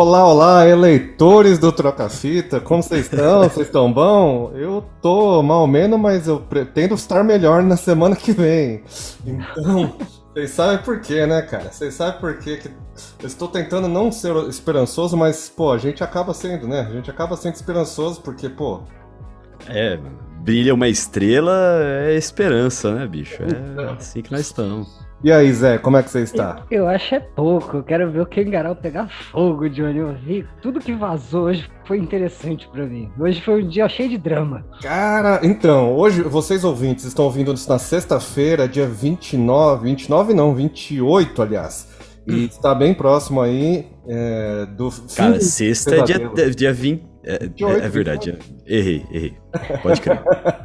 Olá, olá, eleitores do Troca Fita, como vocês estão? Vocês estão bom? Eu tô mal menos, mas eu pretendo estar melhor na semana que vem. Então, vocês sabem por quê, né, cara? Vocês sabem por quê que eu estou tentando não ser esperançoso, mas, pô, a gente acaba sendo, né? A gente acaba sendo esperançoso porque, pô. É, brilha uma estrela é esperança, né, bicho? É assim que nós estamos. E aí, Zé, como é que você está? Eu, eu acho é pouco. Eu quero ver o Kengarau pegar fogo, Johnny. Eu vi tudo que vazou hoje foi interessante para mim. Hoje foi um dia cheio de drama. Cara, então, hoje vocês ouvintes estão ouvindo isso na sexta-feira, dia 29, 29 não, 28, aliás. E hum. está bem próximo aí é, do Cara, sexta é dia, dia 20, é, é, é, verdade, errei, errei. Pode crer.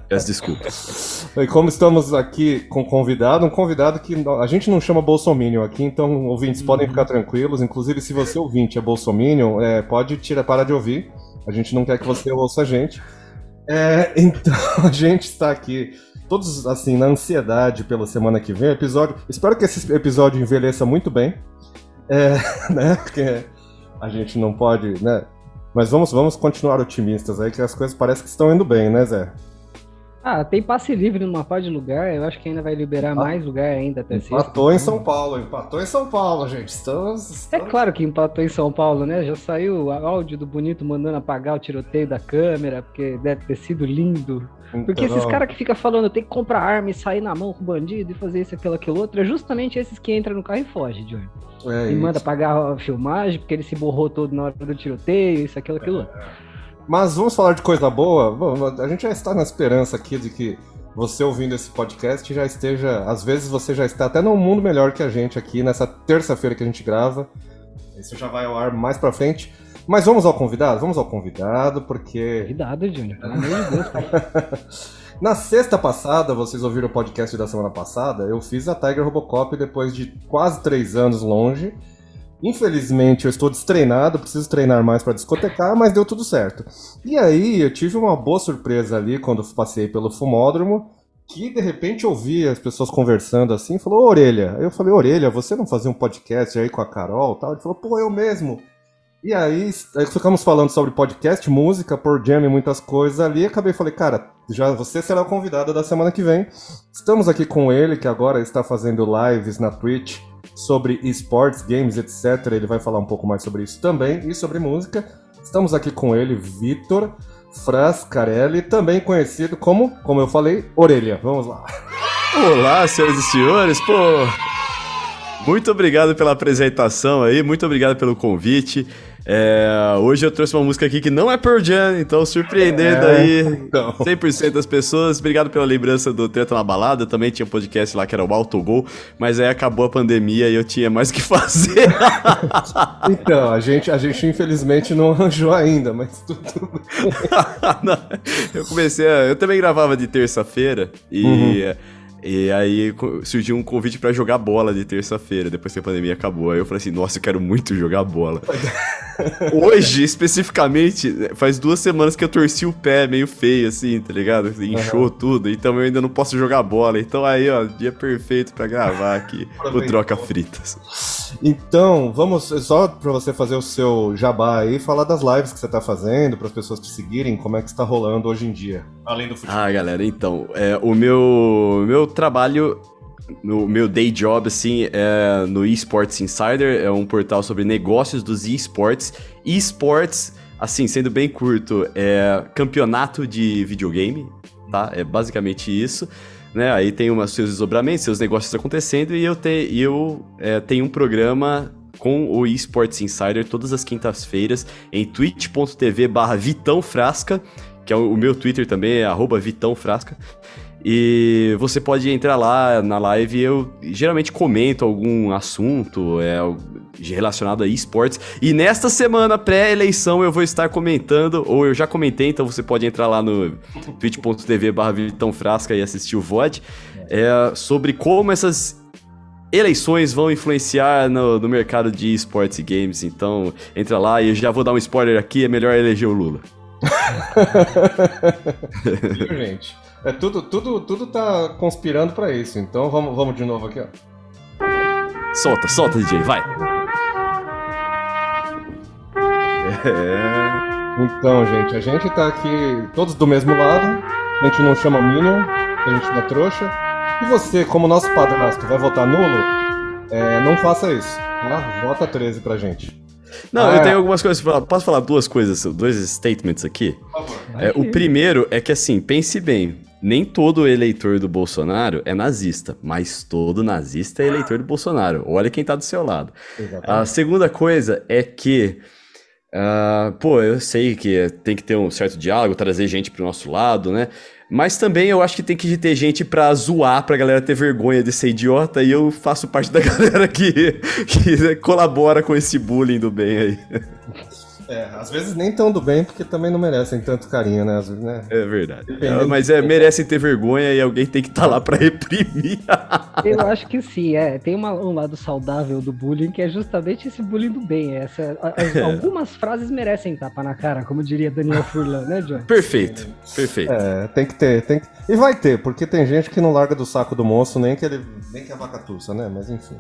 Peço desculpas. E como estamos aqui com convidado, um convidado que a gente não chama Bolsominion aqui, então ouvintes uhum. podem ficar tranquilos. Inclusive, se você ouvinte é Bolsominion, é, pode tirar, para de ouvir. A gente não quer que você ouça a gente. É, então, a gente está aqui todos assim na ansiedade pela semana que vem. Episódio. Espero que esse episódio envelheça muito bem. É, né? Porque a gente não pode, né? Mas vamos, vamos continuar otimistas aí, que as coisas parecem que estão indo bem, né, Zé? Ah, tem passe livre numa parte de lugar, eu acho que ainda vai liberar ah, mais lugar ainda até Empatou em São Paulo, empatou em São Paulo, gente. Estamos, estamos... É claro que empatou em São Paulo, né? Já saiu áudio do Bonito mandando apagar o tiroteio da câmera, porque deve ter sido lindo. Então... Porque esses caras que ficam falando tem que comprar arma e sair na mão com o bandido e fazer isso, aquilo, aquilo outro, é justamente esses que entram no carro e fogem, Johnny. É e manda pagar a filmagem porque ele se borrou todo na hora do tiroteio, isso, aquilo, aquilo. É. Mas vamos falar de coisa boa? A gente já está na esperança aqui de que você ouvindo esse podcast já esteja. Às vezes você já está até num mundo melhor que a gente aqui nessa terça-feira que a gente grava. Isso já vai ao ar mais pra frente. Mas vamos ao convidado? Vamos ao convidado, porque. Convidado, Júnior, pelo amor de Deus. Na sexta passada, vocês ouviram o podcast da semana passada, eu fiz a Tiger Robocop depois de quase três anos longe. Infelizmente, eu estou destreinado, preciso treinar mais para discotecar, mas deu tudo certo. E aí, eu tive uma boa surpresa ali quando passei pelo fumódromo, que de repente ouvi as pessoas conversando assim, falou, Orelha. Aí eu falei, Orelha, você não fazia um podcast aí com a Carol tal? Ele falou, pô, eu mesmo. E aí, aí ficamos falando sobre podcast, música, por jam e muitas coisas ali. E acabei falei, cara, já você será o convidado da semana que vem. Estamos aqui com ele, que agora está fazendo lives na Twitch sobre esportes, games, etc. Ele vai falar um pouco mais sobre isso também e sobre música. Estamos aqui com ele, Vitor Frascarelli, também conhecido como, como eu falei, Orelha. Vamos lá. Olá, senhoras e senhores. Pô, muito obrigado pela apresentação aí, muito obrigado pelo convite. É, hoje eu trouxe uma música aqui que não é Pearl Jam, então surpreendendo é, aí então. 100% das pessoas. Obrigado pela lembrança do Treta na Balada. Também tinha um podcast lá que era o Autogol, mas aí acabou a pandemia e eu tinha mais o que fazer. então, a gente, a gente infelizmente não arranjou ainda, mas tudo bem. eu comecei a, Eu também gravava de terça-feira e. Uhum. E aí surgiu um convite para jogar bola de terça-feira, depois que a pandemia acabou. Aí eu falei assim, nossa, eu quero muito jogar bola. Hoje, especificamente, faz duas semanas que eu torci o pé meio feio, assim, tá ligado? Inchou uhum. tudo, então eu ainda não posso jogar bola. Então aí, ó, dia perfeito para gravar aqui o Troca Fritas. Então, vamos, só pra você fazer o seu jabá aí, falar das lives que você tá fazendo, para as pessoas te seguirem, como é que está rolando hoje em dia, além do futebol. Ah, galera, então, é, o meu, meu trabalho no meu day job, assim, é no Esports Insider, é um portal sobre negócios dos esports. Esports, assim, sendo bem curto, é campeonato de videogame, tá? É basicamente isso. Né? Aí tem os seus desdobramentos, seus negócios acontecendo, e eu, te, eu é, tenho um programa com o Esports Insider todas as quintas-feiras em twitch.tv barra Vitão Frasca, que é o, meu Twitter também, é arroba Vitão Frasca. E você pode entrar lá na live eu geralmente comento algum assunto é, relacionado a esportes. E nesta semana pré-eleição eu vou estar comentando, ou eu já comentei, então você pode entrar lá no twitch.tv barra Frasca e assistir o VOD, é, sobre como essas eleições vão influenciar no, no mercado de esportes e games. Então entra lá e eu já vou dar um spoiler aqui, é melhor eleger o Lula. Gente? É tudo, tudo, tudo tá conspirando para isso. Então vamos, vamos de novo aqui, ó. Solta, solta, DJ, vai. É. Então, gente, a gente tá aqui todos do mesmo lado. A gente não chama Minion, a gente não é trouxa. E você, como nosso padrasto, vai votar nulo? É, não faça isso, tá? Vota 13 pra gente. Não, ah, eu tenho algumas coisas pra falar. Posso falar duas coisas, dois statements aqui? Por favor. É, o primeiro é que, assim, pense bem. Nem todo eleitor do Bolsonaro é nazista, mas todo nazista é eleitor do Bolsonaro. Olha quem tá do seu lado. Exatamente. A segunda coisa é que Uh, pô, eu sei que tem que ter um certo diálogo, trazer gente pro nosso lado, né? Mas também eu acho que tem que ter gente pra zoar, pra galera ter vergonha de ser idiota, e eu faço parte da galera que, que colabora com esse bullying do bem aí. É, às vezes nem tão do bem, porque também não merecem tanto carinho, né? Vezes, né? É verdade. É, mas é, merecem ter vergonha e alguém tem que estar tá lá para reprimir. Eu acho que sim, é. Tem uma, um lado saudável do bullying, que é justamente esse bullying do bem. Essa, as, algumas frases merecem tapa na cara, como diria Daniel Furlan, né, John? Perfeito, perfeito. É, tem que ter, tem que... E vai ter, porque tem gente que não larga do saco do moço nem que ele nem que a vaca tussa, né? Mas enfim.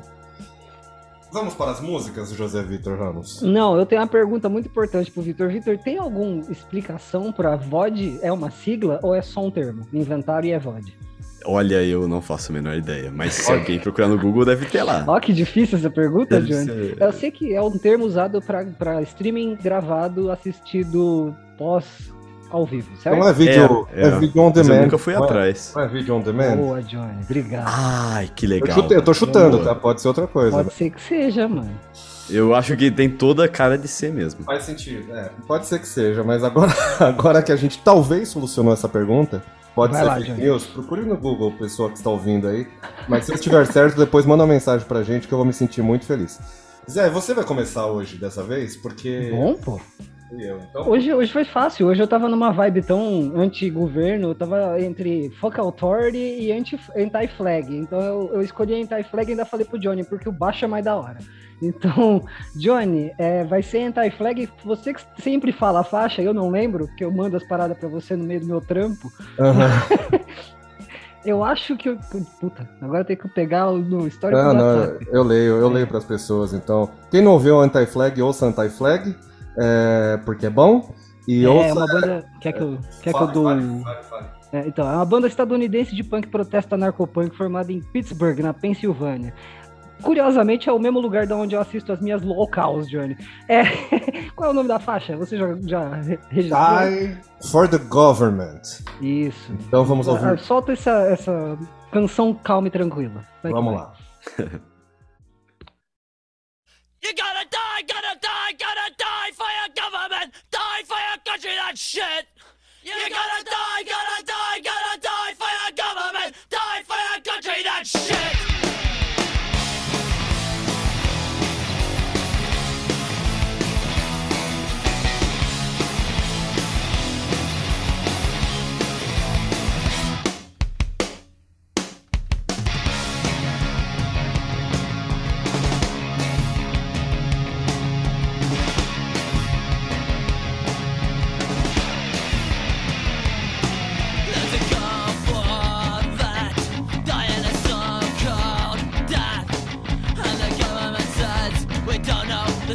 Vamos para as músicas, José Vitor Ramos? Não, eu tenho uma pergunta muito importante pro Vitor. Vitor, tem alguma explicação para VOD? É uma sigla ou é só um termo? Inventaram e é VOD? Olha, eu não faço a menor ideia, mas se alguém procurar no Google deve ter lá. Ó, que difícil essa pergunta, Johnny. Ser... Eu sei que é um termo usado para streaming gravado, assistido pós ao vivo, certo? Não é vídeo, é, é. é vídeo on demand. eu nunca fui não é- atrás. É, não é vídeo on demand? Boa, Johnny, obrigado. Ai, que legal. Eu, chute, eu tô chutando, Boa. tá? Pode ser outra coisa. Pode ser que seja, mano. Eu acho que tem toda a cara de ser mesmo. Faz sentido, é. Pode ser que seja, mas agora, agora que a gente talvez solucionou essa pergunta, pode Vai ser lá, fake news, procure no Google, pessoa que está ouvindo aí. Mas se estiver certo, depois manda uma mensagem pra gente que eu vou me sentir muito feliz. Zé, você vai começar hoje dessa vez? Porque. Bom, pô. Então... Hoje, hoje foi fácil. Hoje eu tava numa vibe tão anti-governo, eu tava entre Fuck Authority e anti-flag. Então eu, eu escolhi anti-flag e ainda falei pro Johnny, porque o baixo é mais da hora. Então, Johnny, é, vai ser anti-flag. Você que sempre fala a faixa, eu não lembro, porque eu mando as paradas pra você no meio do meu trampo. Uhum. eu acho que eu. Puta, agora eu tenho que pegar no histórico não, não, eu leio, eu leio para as pessoas, então. Quem não ouviu anti-flag, ouça anti-flag é, porque é bom. E é, ouça, uma banda. Quer que eu, quer fale, que eu dou. É, então, é uma banda estadunidense de punk protesta narcopunk formada em Pittsburgh, na Pensilvânia. Curiosamente, é o mesmo lugar de onde eu assisto as minhas locals, Johnny. É... Qual é o nome da faixa? Você já, já registrou? Die for the Government. Isso. Então vamos ouvir. Ah, solta essa, essa canção calma e tranquila. Vai vamos lá. You gotta die, gotta die, gotta You gotta die, gotta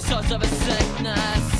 the flag you're gonna use. You're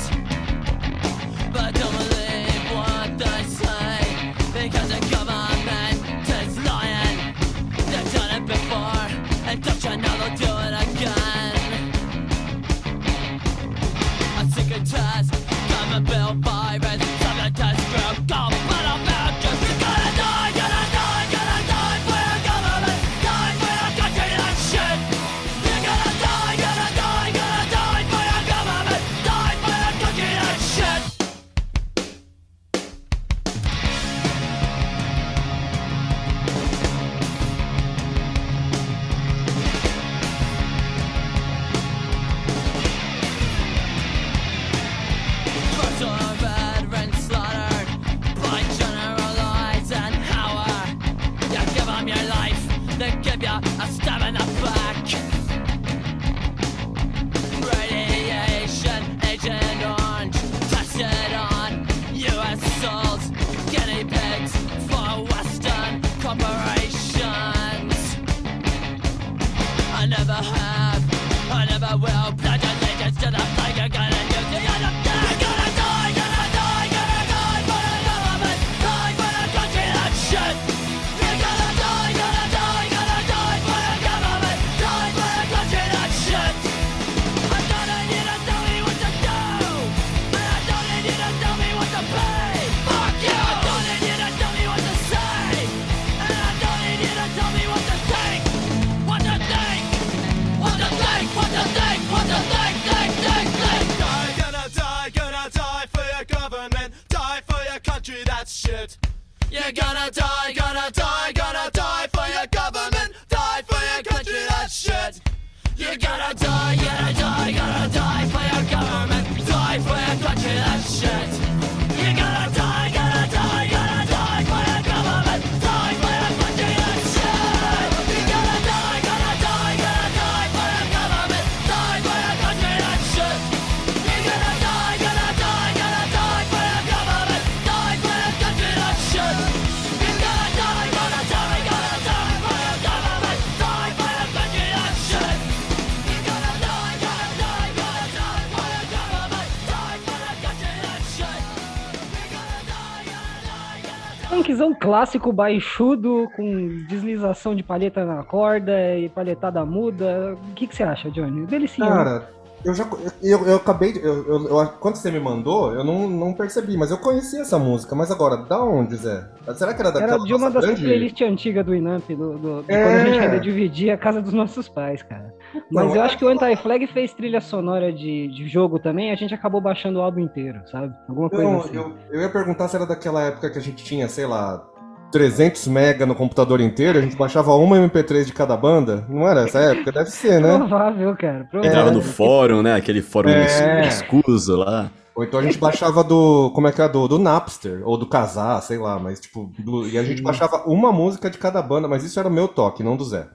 clássico, baixudo, com deslização de palheta na corda e palhetada muda. O que, que você acha, Johnny? Delicioso. Cara, eu já. Eu, eu acabei. De, eu, eu, quando você me mandou, eu não, não percebi, mas eu conhecia essa música. Mas agora, da onde, Zé? Será que era daquela Era de uma das grande... playlists antigas do Inamp, do, do, é... quando a gente ainda dividia a casa dos nossos pais, cara. Mas não, eu é acho que o Anti-Flag fez trilha sonora de, de jogo também, a gente acabou baixando o álbum inteiro, sabe? Alguma coisa não, assim. Eu, eu ia perguntar se era daquela época que a gente tinha, sei lá, 300 mega no computador inteiro, a gente baixava uma MP3 de cada banda. Não era essa época? Deve ser, né? Provável, cara. Provável. Entrava no fórum, né? Aquele fórum é. escuso lá. Ou então a gente baixava do. Como é que é? Do, do Napster, ou do Casar, sei lá, mas tipo. Do, e a gente baixava uma música de cada banda, mas isso era o meu toque, não do Zé.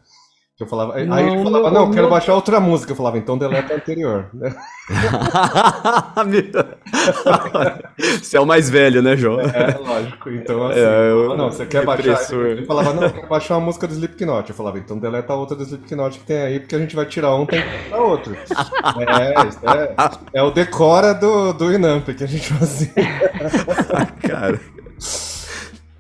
Eu falava, não, aí ele falava, não, quero meu... baixar outra música. Eu falava, então deleta a anterior. você é o mais velho, né, João? É, lógico. Então, assim, é, eu... não, você quer baixar. Ele falava, não, eu quero baixar uma música do Slipknot. Eu falava, então deleta a outra do Slipknot que tem aí, porque a gente vai tirar um, tem que botar outro. é, é, é o decora do, do Inamp que a gente fazia. Cara.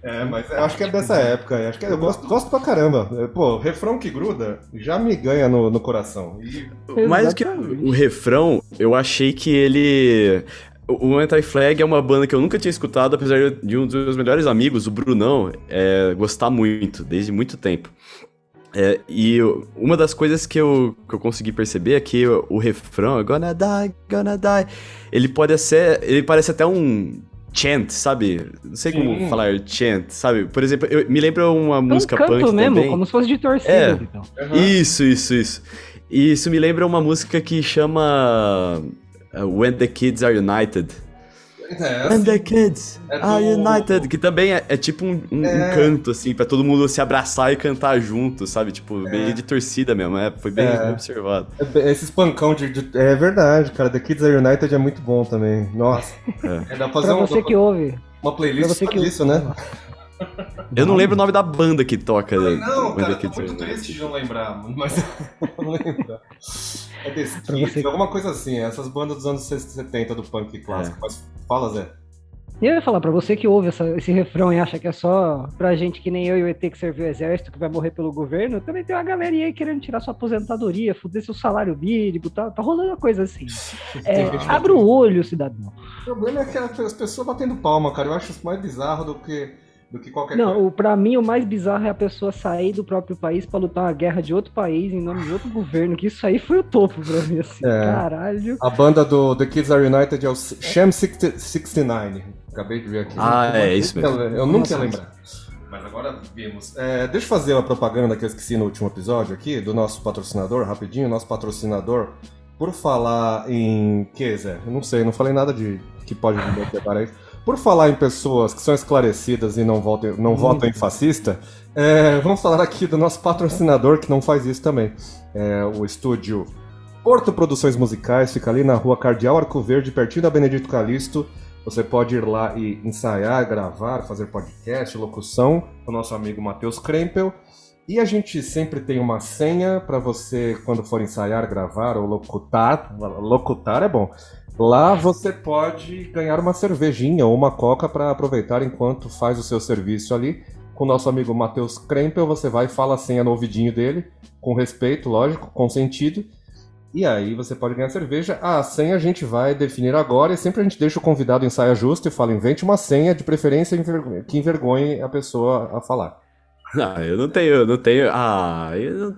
É, mas eu acho que é dessa época. Acho que é, eu gosto, gosto pra caramba. É, pô, refrão que gruda já me ganha no, no coração. E... Mais do que o refrão, eu achei que ele. O Anti-Flag é uma banda que eu nunca tinha escutado, apesar de um dos meus melhores amigos, o Brunão, é, gostar muito, desde muito tempo. É, e uma das coisas que eu, que eu consegui perceber é que o, o refrão, gonna die, gonna die, ele pode ser, ele parece até um chant, sabe? Não sei Sim. como falar chant, sabe? Por exemplo, eu, me lembra uma é um música canto punk mesmo, também. como se fosse de torcida. É. Então. Uhum. Isso, isso, isso. E isso me lembra uma música que chama uh, When the Kids Are United. É, And the kids é are united. Que também é, é tipo um, um, é. um, canto, assim, pra todo mundo se abraçar e cantar junto, sabe? Tipo, é. meio de torcida mesmo. É, foi bem, é. observado. É, esses pancão de, de, É verdade, cara. The Kids Are United é muito bom também. Nossa. É. dá pra fazer pra você um, que ouve. Uma playlist pra você que disso, né? Eu não lembro o nome da banda que toca. Não, cara, tô muito triste de não lembrar, mas não lembro. É desse você... alguma coisa assim, essas bandas dos anos 70 do punk clássico. É. Mas fala, Zé. E eu ia falar, pra você que ouve essa, esse refrão e acha que é só pra gente que nem eu e o ET que serviu o exército, que vai morrer pelo governo, também tem uma galerinha aí querendo tirar sua aposentadoria, fuder seu salário mínimo, tá, tá rolando uma coisa assim. É, abre o olho, cidadão. O problema é que as pessoas batendo palma, cara. Eu acho isso mais bizarro do que do que qualquer Não, coisa. O, pra mim o mais bizarro é a pessoa sair do próprio país para lutar uma guerra de outro país em nome de outro governo, que isso aí foi o topo pra mim, assim, é. caralho. A banda do The Kids Are United é o Sham 69. Acabei de ver aqui. Ah, é, é isso mesmo. Eu nunca ia lembrar. Mas agora vimos. É, deixa eu fazer uma propaganda que eu esqueci no último episódio aqui, do nosso patrocinador, rapidinho. Nosso patrocinador, por falar em. Que, Zé? Eu não sei, não falei nada de que pode me preparar aí. Por falar em pessoas que são esclarecidas e não, votem, não votam em fascista, é, vamos falar aqui do nosso patrocinador que não faz isso também. É, o estúdio Porto Produções Musicais, fica ali na rua Cardeal Arco Verde, pertinho da Benedito Calixto. Você pode ir lá e ensaiar, gravar, fazer podcast, locução com o nosso amigo Matheus Krempel. E a gente sempre tem uma senha para você, quando for ensaiar, gravar ou locutar. Locutar é bom. Lá você pode ganhar uma cervejinha ou uma coca para aproveitar enquanto faz o seu serviço ali. Com o nosso amigo Matheus Krempel, você vai e fala a senha no ouvidinho dele, com respeito, lógico, com sentido. E aí você pode ganhar cerveja. A senha a gente vai definir agora e sempre a gente deixa o convidado em saia justa e fala, invente uma senha, de preferência que envergonhe a pessoa a falar. Ah, eu não tenho, eu não tenho. Ah, eu não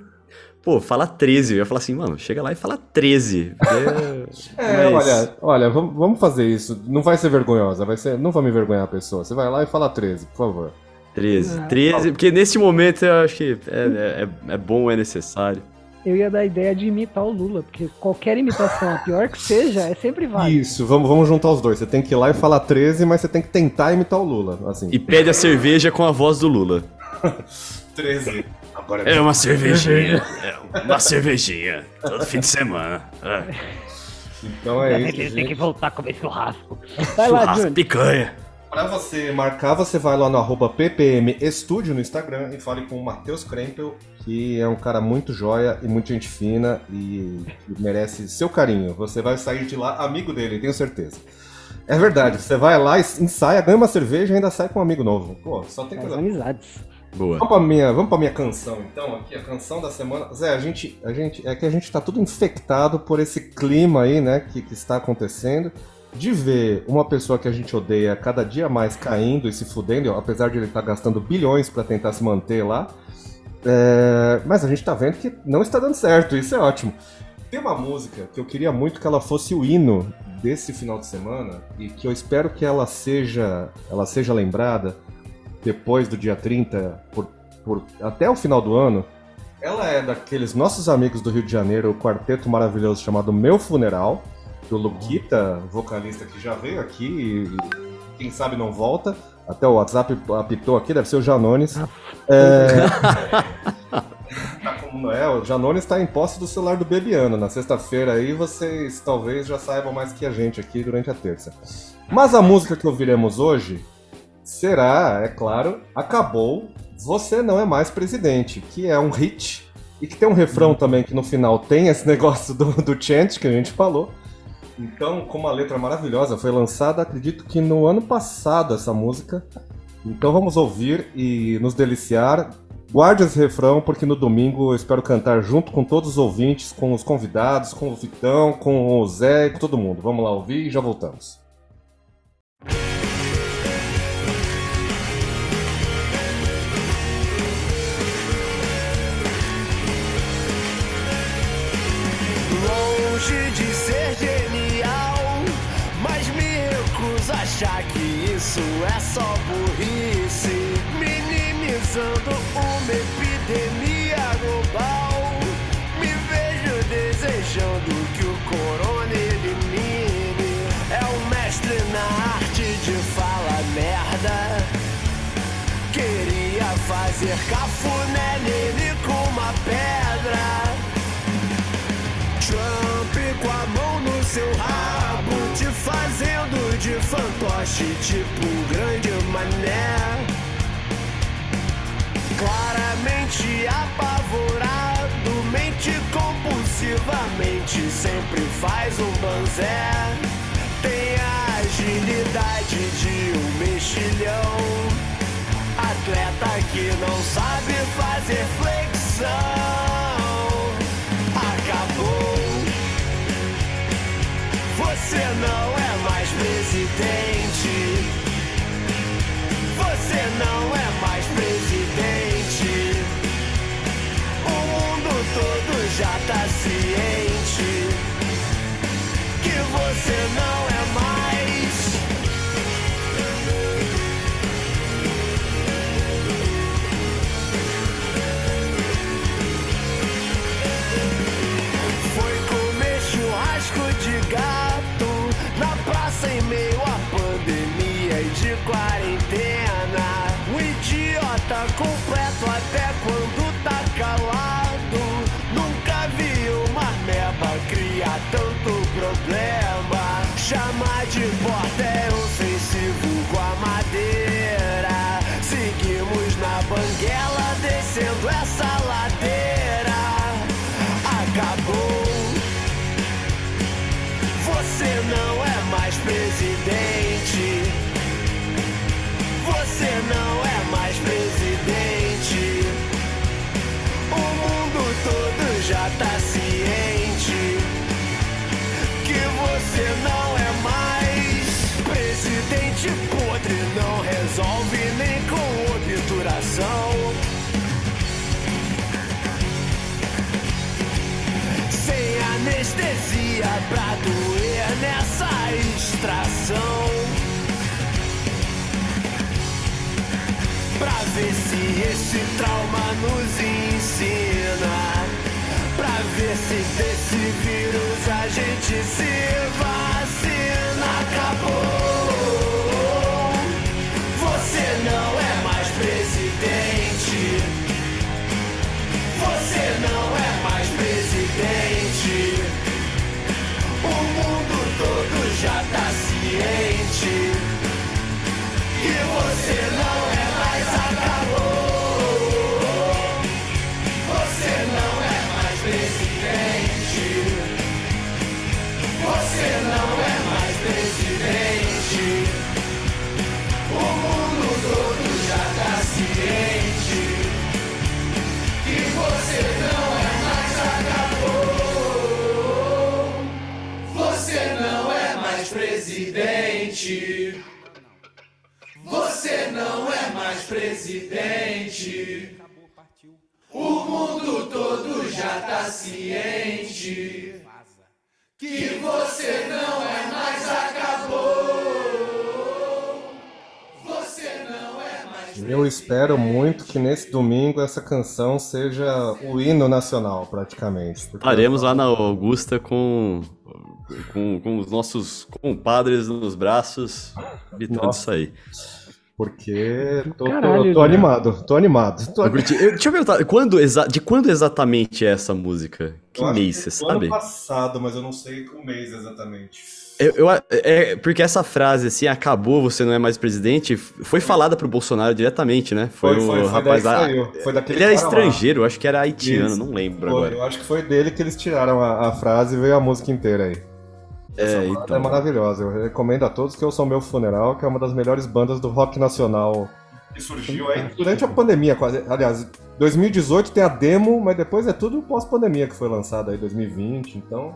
Pô, fala 13. Eu ia falar assim, mano, chega lá e fala 13. é, Mas... olha, olha, vamos fazer isso. Não vai ser vergonhosa, vai ser. Não vai me envergonhar a pessoa. Você vai lá e fala 13, por favor. 13. 13, porque nesse momento eu acho que é, é, é bom, é necessário. Eu ia dar a ideia de imitar o Lula, porque qualquer imitação, a pior que seja, é sempre válido. Isso, vamos, vamos juntar os dois. Você tem que ir lá e falar 13, mas você tem que tentar imitar o Lula. Assim. E pede a cerveja com a voz do Lula. 13. Agora é uma cervejinha. É uma cervejinha. Todo fim de semana. É. Então é isso. Ele tem que voltar a comer churrasco. Vai lá, churrasco, picanha. Pra você marcar, você vai lá no arroba PPM Estúdio no Instagram e fale com o Matheus Krempel, que é um cara muito joia e muito gente fina e merece seu carinho. Você vai sair de lá amigo dele, tenho certeza. É verdade, você vai lá, ensaia, ganha uma cerveja e ainda sai com um amigo novo. Pô, só tem coisa. amizades. Boa. Vamos pra, minha, vamos pra minha canção, então, aqui, a canção da semana. Zé, a gente, a gente. É que a gente tá tudo infectado por esse clima aí, né, que, que está acontecendo. De ver uma pessoa que a gente odeia cada dia mais caindo e se fudendo, apesar de ele estar tá gastando bilhões para tentar se manter lá. É, mas a gente tá vendo que não está dando certo, isso é ótimo. Tem uma música que eu queria muito que ela fosse o hino desse final de semana e que eu espero que ela seja, ela seja lembrada depois do dia 30, por, por, até o final do ano. Ela é daqueles nossos amigos do Rio de Janeiro, o quarteto maravilhoso chamado Meu Funeral, do Luquita, vocalista que já veio aqui e quem sabe não volta. Até o WhatsApp apitou aqui, deve ser o Janones. Ah. É... tá como Noel, o Janones está em posse do celular do Bebiano. Na sexta-feira aí vocês talvez já saibam mais que a gente aqui durante a terça. Mas a música que ouviremos hoje será, é claro, Acabou, Você Não É Mais Presidente, que é um hit e que tem um refrão também que no final tem esse negócio do, do chant que a gente falou. Então, com uma letra maravilhosa, foi lançada, acredito que no ano passado essa música. Então vamos ouvir e nos deliciar. Guarde esse refrão, porque no domingo eu espero cantar junto com todos os ouvintes, com os convidados, com o Vitão, com o Zé e com todo mundo. Vamos lá ouvir e já voltamos. Longe de ser achar que isso é só burrice, minimizando uma epidemia global. Me vejo desejando que o corona elimine. É o mestre na arte de falar merda. Queria fazer cafuné nele com uma pedra. Trump com a mão no seu rabo, te fazendo de fantoche, tipo grande mané. Claramente apavorado, mente compulsivamente, sempre faz um banzé. Tem a agilidade de um mexilhão. Atleta que não sabe fazer flexão. Você não é mais presidente. Você não é mais presidente. O mundo todo já tá ciente que você não de quarentena. O idiota completo até pra doer nessa extração. Pra ver se esse trauma nos ensina. Pra ver se desse vírus a gente se vacina. Acabou. Você não é mais presidente. Você não é presidente. O mundo todo já tá ciente que você não é mais acabou. Você não é mais. Eu espero muito que nesse domingo essa canção seja o hino nacional, praticamente. Estaremos lá na Augusta com, com, com os nossos compadres nos braços, gritando Nossa. isso aí. Porque tô, tô- Caralho, tô né? animado, tô animado. Tô Eu curti- eu- deixa eu perguntar, quando de quando exatamente é essa música? Que Eu mês, que você do sabe? Ano passado, mas eu não sei o mês exatamente. Eu, eu- é, porque essa frase assim, acabou, você não é mais presidente, foi falada pro Bolsonaro diretamente, né? Foi, o rapaz daí que lá. saiu, Foi daquele Ele era lá. estrangeiro, eu acho que era haitiano, Isso. não lembro Foi, agora. eu acho que foi dele que eles tiraram a, a frase e veio a música inteira aí. Essa É, banda então. é maravilhosa. Eu recomendo a todos que ouçam Meu Funeral, que é uma das melhores bandas do rock nacional que surgiu aí durante a pandemia. quase. Aliás, 2018 tem a demo, mas depois é tudo pós-pandemia que foi lançado aí, 2020. Então,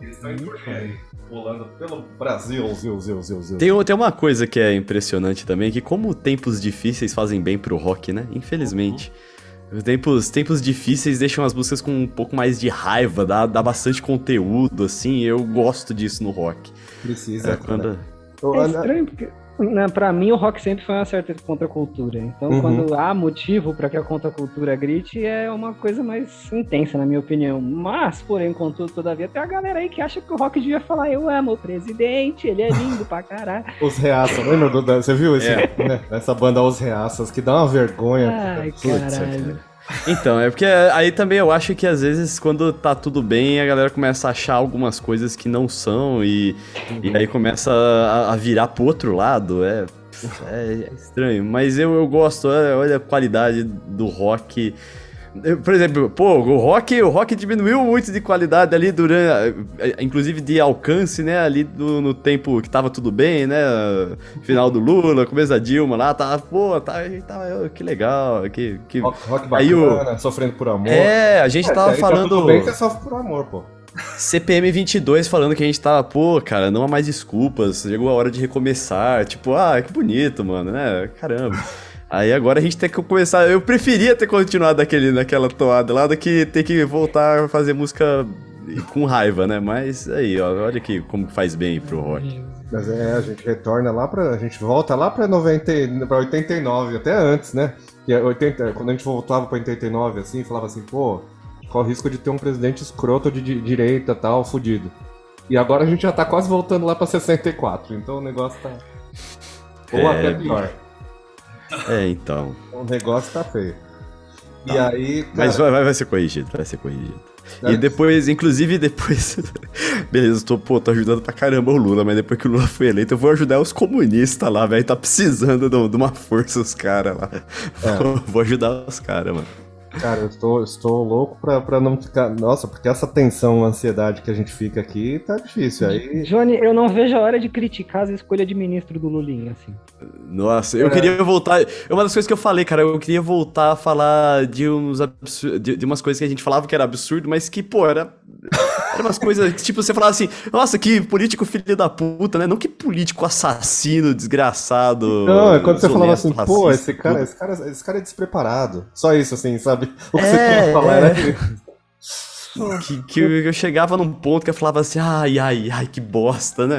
eles estão em turnê aí, rolando pelo Brasil, zil, zil, zil, zil. Tem, tem uma coisa que é impressionante também, que como tempos difíceis fazem bem pro rock, né? Infelizmente. Os Tempos, tempos difíceis deixam as músicas com um pouco mais de raiva, dá, dá bastante conteúdo, assim, eu gosto disso no rock. Precisa. É, quando... É estranho porque, né, pra mim, o rock sempre foi uma certa contracultura. Então, Uhum. quando há motivo pra que a contracultura grite, é uma coisa mais intensa, na minha opinião. Mas, porém, contudo, todavia, tem a galera aí que acha que o rock devia falar: Eu amo o presidente, ele é lindo pra caralho. Os Reaças, lembra do. da- Você viu esse, É. né, essa banda Os Reaças, que dá uma vergonha. Ai, Putz, caralho. Então, é porque aí também eu acho que às vezes quando tá tudo bem, a galera começa a achar algumas coisas que não são e, e aí começa a, a virar pro outro lado, é, é, é estranho. Mas eu, eu gosto, olha, olha a qualidade do rock. Por exemplo, pô, o rock, o rock diminuiu muito de qualidade ali durante, eh, inclusive de alcance, né, ali do- no tempo que tava tudo bem, né, final do Lula, começo da Dilma lá, tava, pô, tá, tava, que legal, que, que Rock, rock Aí bacana, sofrendo por amor. é, a gente É, tava daí tá falando tudo bem que você sofre por amor, pô. CPM 22 falando que a gente tava, pô, cara, não há mais desculpas, chegou a hora de recomeçar. Tipo, ah, que bonito, mano, né? Caramba. Aí agora a gente tem que começar. Eu preferia ter continuado daquele, naquela toada lá do que ter que voltar a fazer música com raiva, né? Mas aí, ó, olha que como faz bem pro rock. Mas é, a gente retorna lá pra. A gente volta lá pra, 90, e- pra 89, até antes, né? Que é 80, quando a gente voltava pra 89, assim, falava assim, pô, qual o risco de ter um presidente escroto de di- direita tal, fudido. E agora a gente já tá quase voltando lá pra 64, então o negócio tá. Ou É, até pior. É, então. O negócio tá feio. E aí. Cara, Mas vai, vai, ser corrigido, vai ser corrigido. É. E depois, inclusive depois. Beleza, tô, pô, tô ajudando pra caramba o Lula, mas depois que o Lula foi eleito, eu vou ajudar os comunistas lá, velho. Tá precisando de, uma força os caras lá. É. Vou ajudar os caras, mano. Cara, eu estou, estou louco pra, pra não ficar. Nossa, porque essa tensão, ansiedade que a gente fica aqui tá difícil. Aí. Johnny, eu não vejo a hora de criticar a escolha de ministro do Lulinha, assim. Nossa, eu É. queria voltar. É uma das coisas que eu falei, cara. Eu queria voltar a falar de uns absur... de, de umas coisas que a gente falava que era absurdo, mas que, pô, era. Era umas coisas que, tipo, você falava assim, nossa, que político filho da puta, né? Não que político assassino, desgraçado. Não, é quando você falava assim, desonesto, pô, racista, esse cara, esse, cara, esse cara é despreparado. Só isso, assim, sabe? O que É, você queria falar é. era que. Que, que eu, eu chegava num ponto que eu falava assim, ai, ai, ai, que bosta, né?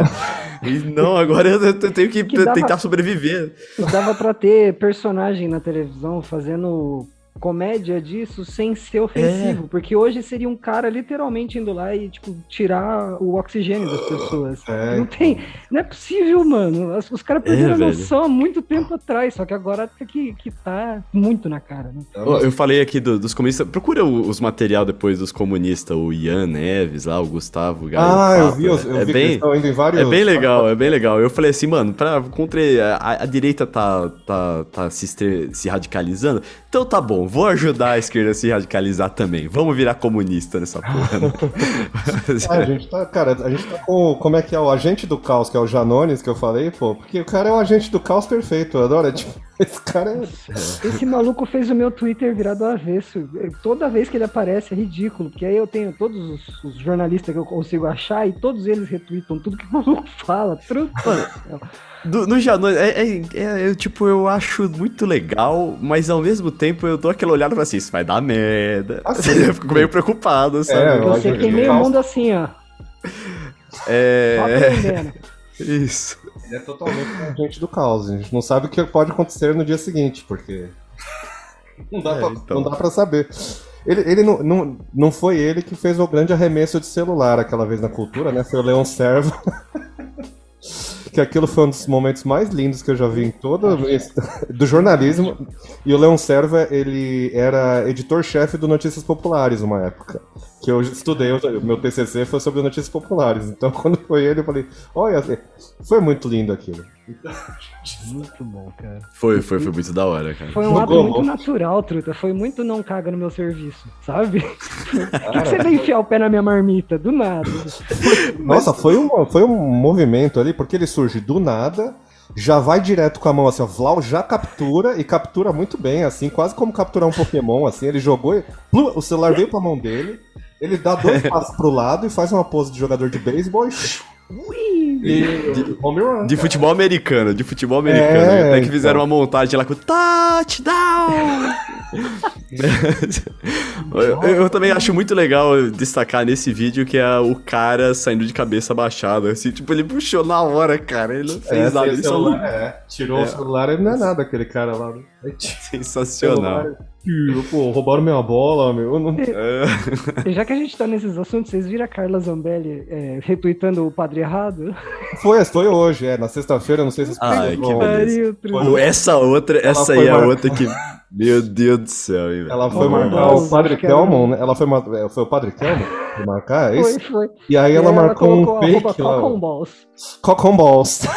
E não, agora eu, eu tenho que, Que dava- tentar sobreviver. Dava pra ter personagem na televisão fazendo comédia disso sem ser ofensivo, porque hoje seria um cara literalmente indo lá e, tipo, tirar o oxigênio das pessoas. É, Não tem, não é possível, mano. Os, os caras perderam a velho. noção há muito tempo atrás, só que agora tem que, que tá muito na cara, né? Ó, Eu falei aqui do- dos comunistas. Procura os material depois dos comunistas, o Ian Neves lá, o Gustavo Gaio Ah, eu vi, os- eu é vi que eles bem, estão indo em vários. é bem legal, é bem legal. Eu falei assim, mano, pra, contra a, a direita tá, tá, tá se, estre- se radicalizando, então tá bom, vou ajudar a esquerda a se radicalizar também. Vamos virar comunista nessa porra. né? Ah, a gente tá, cara, a gente tá com. Como é que é o agente do caos, que é o Janones, que eu falei, pô, porque o cara é o agente do caos perfeito, eu adoro. é Tipo, Esse cara é. Esse maluco fez o meu Twitter virar do avesso. Toda vez que ele aparece é ridículo, porque aí eu tenho todos os, os jornalistas que eu consigo achar e todos eles retweetam tudo que o maluco fala. Trupa. Do, no Janone, é, é, é, é, tipo, eu acho muito legal, mas ao mesmo tempo eu dou aquela olhada e falo assim, isso vai dar merda. Assim, eu fico meio preocupado, sabe? É, eu sei que tem meio mundo assim, ó. É, isso. Ele é totalmente um agente do caos. A gente não sabe o que pode acontecer no dia seguinte, porque. Não dá, É, pra, então. não dá pra saber. Ele, ele não, não, não foi ele que fez o grande arremesso de celular aquela vez na cultura, né? Foi o Leon Servo. Que aquilo foi um dos momentos mais lindos que eu já vi em todo do jornalismo. E o Leon Serva, ele era editor-chefe do Notícias Populares uma época. Que eu estudei, o meu TCC foi sobre Notícias Populares. Então, quando foi ele, eu falei: Olha, foi muito lindo aquilo. Muito bom, cara. Foi, foi, foi muito da hora, cara. Foi um ato muito natural, truta. Foi muito não caga no meu serviço, sabe? Por que, que você veio enfiar o pé na minha marmita? Do nada. Nossa, foi um, foi um movimento ali, porque ele surge do nada, já vai direto com a mão assim, ó, Vlau já captura e captura muito bem, assim, quase como capturar um Pokémon, assim, ele jogou, e, plum, o celular veio pra mão dele, ele dá dois passos pro lado e faz uma pose de jogador de beisebol e, e home run. De cara. futebol americano, de futebol americano. É, Até que então. fizeram uma montagem lá com touchdown! eu, eu também acho muito legal destacar nesse vídeo que é o cara saindo de cabeça baixada. Assim, tipo, ele puxou na hora, cara. Ele não É, fez nada. Ele só celular, é, tirou o celular, ele não é nada, aquele cara lá. né? sensacional. Celular, Pô, roubaram minha bola, meu. eu não- É. Já que a gente tá nesses assuntos, vocês viram a Carla Zambelli é, retweetando o padre errado? Foi, foi hoje, é, na sexta-feira, não sei se vocês Ai, pegaram. que beleza. Pariu. Pô, Essa outra, essa foi aí é a mar- outra que. Meu Deus do céu, hein, velho. Ela foi Vamos marcar lá, o Padre Kelmon, né? Ela foi, é, foi o Padre Kelmon que marcar, é Foi, isso? foi. E aí ela E marcou colocou um a fake lá. Cocon ó. Balls. Cocon Balls.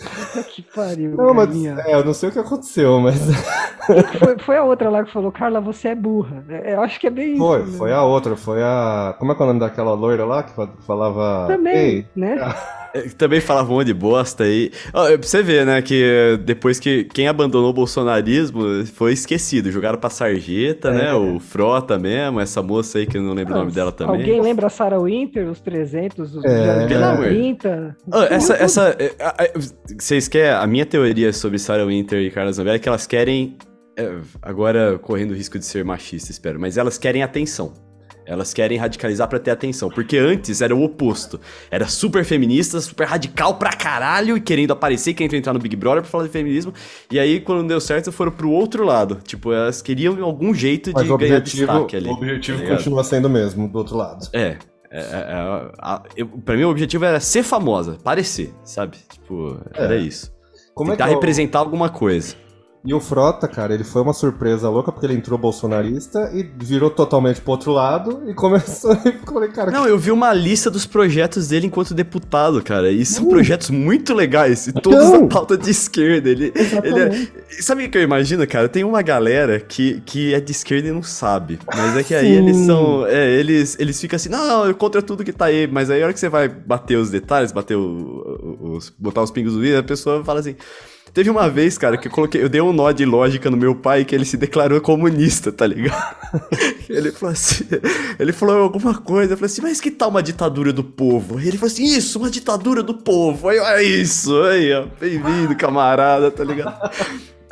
Que pariu, Não, mas é, eu não sei o que aconteceu, mas Foi, foi a outra lá que falou, Carla, você é burra. É, eu acho que é bem foi, isso. foi a outra, foi a. Como é que é o nome daquela loira lá que fa- falava. Também, né? É, Também falava um monte de bosta aí. Ó, é pra você ver, né, que depois que quem abandonou o bolsonarismo foi esquecido. Jogaram pra sarjeta, É. né? O Frota mesmo, essa moça aí que eu não lembro o nome dela também. Alguém lembra a Sarah Winter, os 300, os É. Pelo amor. 30? Ah, essa, essa, é, vocês querem, a minha teoria sobre Sarah Winter e Carla Zambelli é que elas querem, é, agora correndo o risco de ser machista, espero, mas elas querem atenção. Elas querem radicalizar pra ter atenção, porque antes era o oposto. Era super feminista, super radical pra caralho, e querendo aparecer, querendo entrar no Big Brother pra falar de feminismo. E aí, quando deu certo, foram pro outro lado. Tipo, elas queriam algum jeito mas de o ganhar objetivo, destaque ali. o objetivo tá continua sendo o mesmo, do outro lado. É. é, é, é, a- eu- pra mim, o objetivo era ser famosa, parecer, sabe? Tipo, era É. isso. Como é Tentar é o- representar alguma coisa. E o Frota, cara, ele foi uma surpresa louca porque ele entrou bolsonarista e virou totalmente pro outro lado e começou. E falei, cara, Não, eu vi uma lista dos projetos dele enquanto deputado, cara. E são projetos muito legais. E todos na pauta de esquerda. Ele, ele é- Sabe o que eu imagino, cara? Tem uma galera que, que é de esquerda e não sabe. Mas é que aí Sim. eles são. É, eles, eles ficam assim, não, não, eu contra tudo que tá aí. Mas aí a hora que você vai bater os detalhes, bater o- os. botar os pingos no vídeo, a pessoa fala assim. Teve uma vez, cara, que eu coloquei, eu dei um nó de lógica no meu pai que ele se declarou comunista, tá ligado? Ele falou assim, ele falou alguma coisa, eu falei assim, mas que tal uma ditadura do povo? E ele falou assim, isso, uma ditadura do povo. Aí, é isso, aí, ó, bem-vindo, camarada, tá ligado?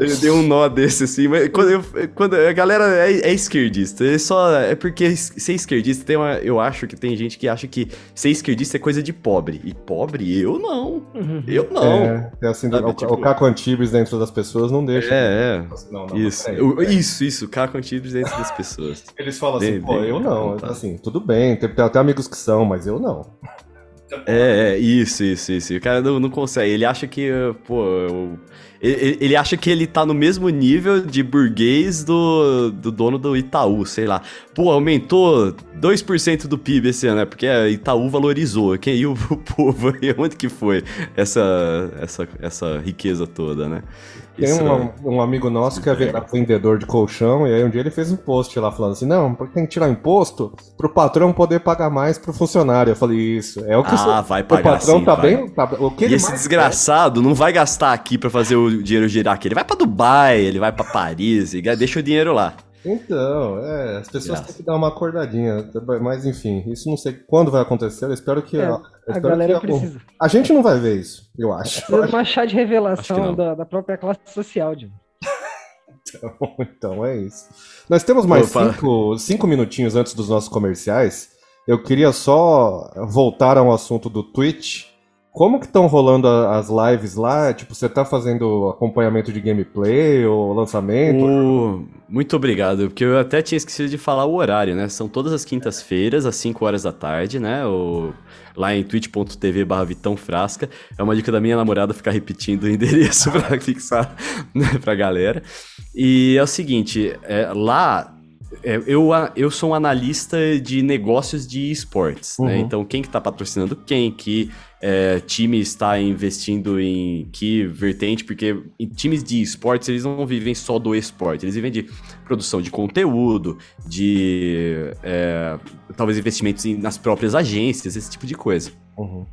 Eu dei um nó desse, assim, mas quando, eu- quando a galera é, é esquerdista, é só, é porque ser esquerdista, tem uma, eu acho que tem gente que acha que ser esquerdista é coisa de pobre, e pobre, eu não, Uhum. eu não. É, é assim, Sabe, o, tipo- o Caco Antibes dentro das pessoas não deixa. É, Não, não, Isso, peraí, o- peraí. isso, isso, caco antídotos dentro das pessoas. Eles falam assim, Bem, pô, bem, eu não. vontade. Assim, tudo bem, tem, tem até amigos que são, mas eu não. É, é, isso, isso, isso. O cara não, não consegue. Ele acha que, pô, eu- ele, ele acha que ele tá no mesmo nível de burguês do, do dono do Itaú, sei lá. Pô, aumentou 2% do PIB esse ano, né? Porque Itaú valorizou. Quem, e o, o povo aí, onde que foi essa, essa, essa riqueza toda, né? Tem Isso- um, um amigo nosso que é ve- vendedor de colchão, e aí um dia ele fez um post lá falando assim: não, porque tem que tirar imposto pro patrão poder pagar mais pro funcionário. Eu falei, isso, é o que Ah, vai pagar o patrão sim, tá vai. bem. Tá, o que E esse desgraçado não vai gastar aqui pra fazer o dinheiro girar aqui. Ele vai pra Dubai, ele vai pra Paris, e deixa o dinheiro lá. Então, é, as pessoas Graça. têm que dar uma acordadinha. Mas enfim, isso não sei quando vai acontecer. Eu espero que. É, eu A espero galera que precisa. A gente não vai ver isso, eu acho. Precisa de uma chá de revelação da, da própria classe social, Diogo. Então é isso. Nós temos mais cinco, cinco minutinhos antes dos nossos comerciais. Eu queria só voltar ao assunto do Twitch. Como que estão rolando a- as lives lá? Tipo, você tá fazendo acompanhamento de gameplay ou lançamento? O- Muito obrigado, porque eu até tinha esquecido de falar o horário, né? São todas as quintas-feiras, às 5 horas da tarde, né? O... Lá em twitch.tv barra Vitão Frasca. É uma dica da minha namorada ficar repetindo o endereço pra fixar né, pra galera. E é o seguinte, é, lá eu, a- eu sou um analista de negócios de esportes, né? Uhum. Então, quem que tá patrocinando quem, que é, time está investindo em que vertente, porque em times de esportes eles não vivem só do esporte, eles vivem de produção de conteúdo, de é, talvez investimentos nas próprias agências, esse tipo de coisa. Uhum.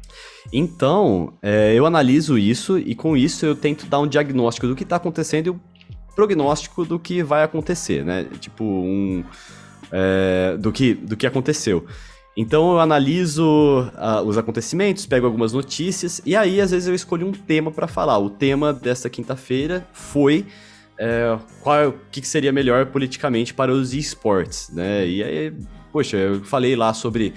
Então, é, eu analiso isso e com isso eu tento dar um diagnóstico do que está acontecendo e prognóstico do que vai acontecer, né? Tipo, um. é, do, que, do que aconteceu. Então eu analiso ah, os acontecimentos, pego algumas notícias e aí às vezes eu escolho um tema para falar. O tema dessa quinta-feira foi é, qual, o que, que seria melhor politicamente para os esportes, né? E aí, poxa, eu falei lá sobre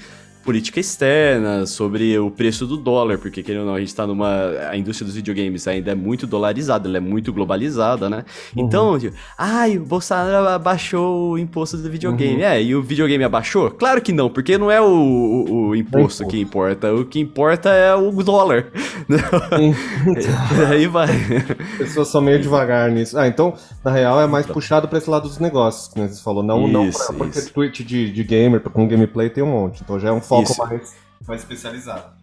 política externa, sobre o preço do dólar, porque querendo ou não, a gente tá numa. A indústria dos videogames ainda é muito dolarizada, ela é muito globalizada, né? Então, tipo, ai, o Bolsonaro abaixou o imposto do videogame. É, e o videogame abaixou? Claro que não, porque não é o, o- o imposto que importa, o que importa é o dólar. aí vai. As pessoas são meio devagar nisso. Ah, então, na real, é mais puxado pra esse lado dos negócios, que você falou. Não, não Isso, pra, porque isso. Twitch de, de gamer com gameplay tem um monte. Então já é um foco Isso. mais, mais especializado.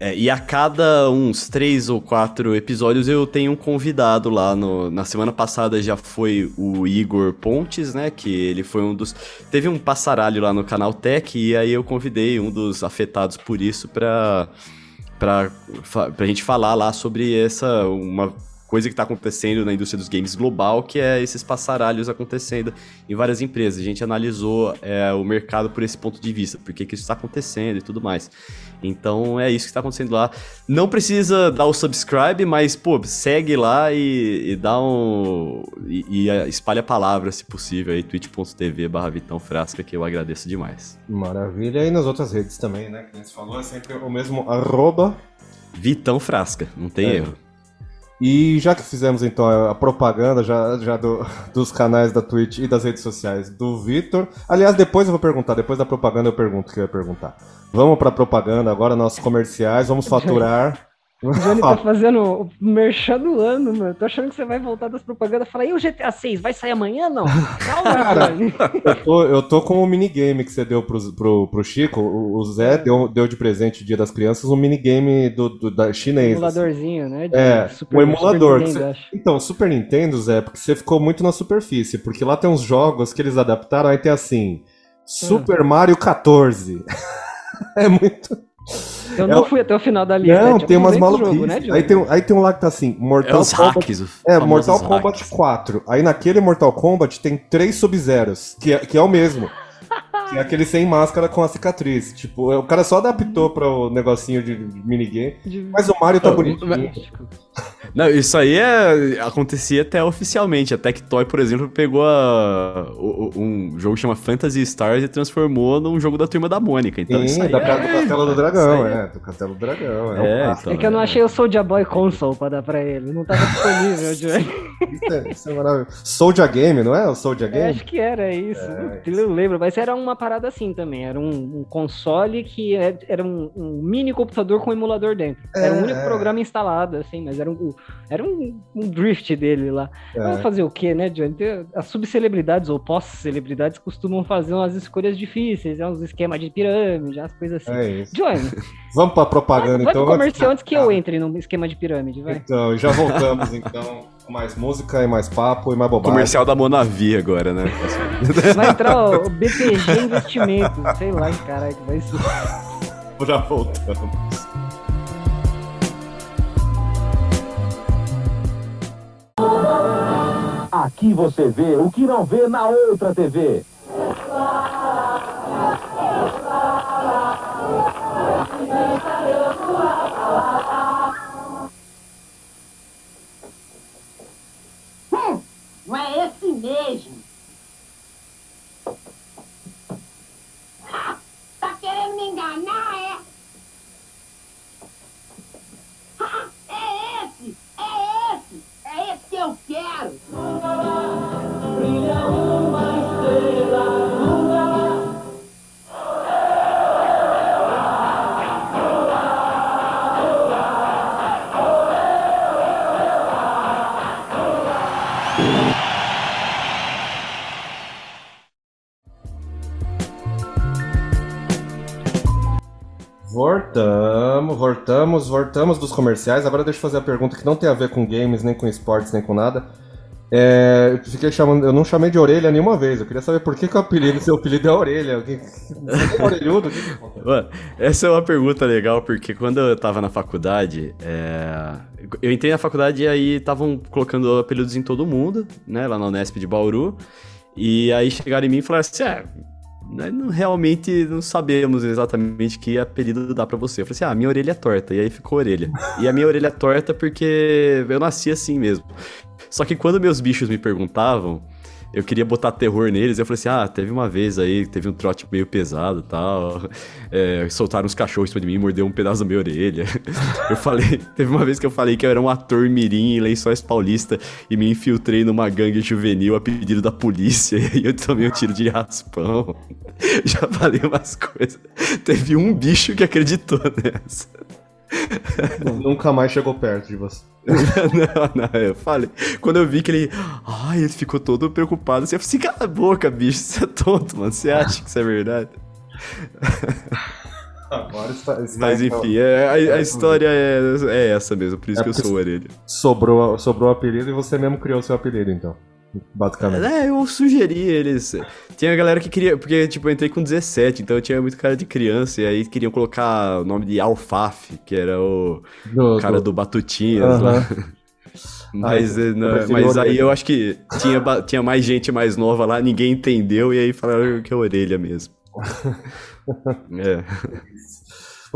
É, e a cada uns três ou quatro episódios eu tenho um convidado lá. No, na semana passada já foi o Igor Pontes, né? Que ele foi um dos. Teve um passaralho lá no canal Tech e aí eu convidei um dos afetados por isso pra, pra, pra gente falar lá sobre essa. Uma coisa que tá acontecendo na indústria dos games global, que é esses passaralhos acontecendo em várias empresas. A gente analisou é, o mercado por esse ponto de vista, por que que isso está acontecendo e tudo mais. Então é isso que está acontecendo lá. Não precisa dar o subscribe, mas, pô, segue lá e, e dá um. E, e, é, espalha a palavra, se possível, aí, twitch.tv barra Vitão Frasca, que eu agradeço demais. Maravilha. E nas outras redes também, né? Que a gente falou, é sempre o mesmo arroba. Vitão Frasca, não tem É. erro. E já que fizemos então a propaganda já, já do- dos canais da Twitch e das redes sociais do Vitor. Aliás, depois eu vou perguntar, depois da propaganda eu pergunto o que eu ia perguntar. Vamos pra propaganda agora, nossos comerciais, vamos faturar. O Johnny tá fazendo o merchan do ano, mano. Tô achando que você vai voltar das propagandas e falar, e o GTA 6 vai sair amanhã não? Calma, Johnny. Eu tô, eu tô com o minigame que você deu pro, pro, pro Chico. O, o Zé deu, deu de presente Dia das Crianças um minigame do, do, da chinês. assim. Emuladorzinho, né? de É, Super- o emulador. Super Nintendo, você-. Então, Super Nintendo, Zé, porque você ficou muito na superfície, porque lá tem uns jogos que eles adaptaram, aí tem assim, Super Mario 14. é muito. Eu É não o- fui até o final da lista. Não, é tipo tem umas 200 maluquices. jogo, né, aí, tem, um- aí tem um lá que tá assim, É Mortal os Kombat. hacks. É, Mortal Kombat hacks. 4. Aí naquele Mortal Kombat tem três Sub-Zeros, que é, que é o mesmo. Que é aquele sem máscara com a cicatriz. Tipo, o cara só adaptou para o negocinho de minigame. De- Mas o Mario tá bonitinho. Não, isso aí é, acontecia até oficialmente. A Tectoy, por exemplo, pegou a- o- um jogo que chama Fantasy Stars e transformou num jogo da Turma da Mônica. Então isso Sim, aí da, é- do Castelo do Dragão, isso é. Do Castelo do Dragão. É, É, um clássico. É que eu não achei o Soulja Boy Console pra dar pra ele. Não tava disponível, Johnny. Isso é, isso é maravilhoso. Soldier Game, não é? O Soldier Eu Game? acho que era isso. É, Eu não lembro, mas era uma parada assim também. Era um, um console que é- era um, um mini computador com emulador dentro. Era o É, único é. programa instalado, assim, mas era um, era um, um drift dele lá. É. Vai fazer o quê, né, Johnny? As subcelebridades ou pós-celebridades costumam fazer umas escolhas difíceis, é uns esquemas de pirâmide, umas coisas assim. É isso. Johnny, Vamos pra vai, propaganda vai então. antes- comercial antes que eu entre num esquema de pirâmide, vai. Então, e já voltamos então com mais música e mais papo e mais bobagem. Comercial da Monavi agora, né? Vai entrar o BTG Investimentos, sei lá, caralho, vai ser. Já voltamos. Aqui você vê o que não vê na outra TV. Hum, não é esse mesmo. Ah, Tá querendo me enganar, Voltamos, voltamos, dos comerciais. Agora deixa eu fazer a pergunta que não tem a ver com games, nem com esportes, nem com nada. É, eu fiquei chamando, eu não chamei de orelha nenhuma vez. Eu queria saber por que, que o apelido, seu apelido é orelha. Você é orelhudo? Mano, essa é uma pergunta legal, porque quando eu tava na faculdade, é, eu entrei na faculdade e aí estavam colocando apelidos em todo mundo, né, lá na Unesp de Bauru, e aí chegaram em mim e falaram assim, é, não- realmente não sabemos exatamente que apelido dá pra você. Eu falei assim, ah, minha orelha é torta, e aí ficou orelha. E a minha orelha é torta porque eu nasci assim mesmo. Só que quando meus bichos me perguntavam, eu queria botar terror neles. Eu falei assim: ah, teve uma vez aí, teve um trote meio pesado e tal. É, soltaram uns cachorros de mim mordeu um pedaço da minha orelha. Eu falei, teve uma vez que eu falei que eu era um ator mirim em Lençóis Paulista e me infiltrei numa gangue juvenil a pedido da polícia. E eu tomei um tiro de raspão. Já falei umas coisas. Teve um bicho que acreditou nessa. Nunca mais chegou perto de você. não, não, eu falei. Quando eu vi que ele. Ai, ele ficou todo preocupado. Assim, eu falei assim: cala a boca, bicho, você é tonto, mano. Você acha que isso é verdade? Agora está, está Mas então- enfim, é, a, a história é, é essa mesmo, por isso É que eu sou orelha. Sobrou, sobrou o apelido e você mesmo criou o seu apelido, então. Basicamente. É, eu sugeri eles. Tinha a galera que queria. Porque, tipo, eu entrei com 17, então eu tinha muito cara de criança. E aí queriam colocar o nome de Alfafe, que era o Do- cara do- do Batutinhas lá. Mas, eh, não, mas aí eu acho que tinha, tinha mais gente mais nova lá, ninguém entendeu, e aí falaram que é orelha mesmo. É.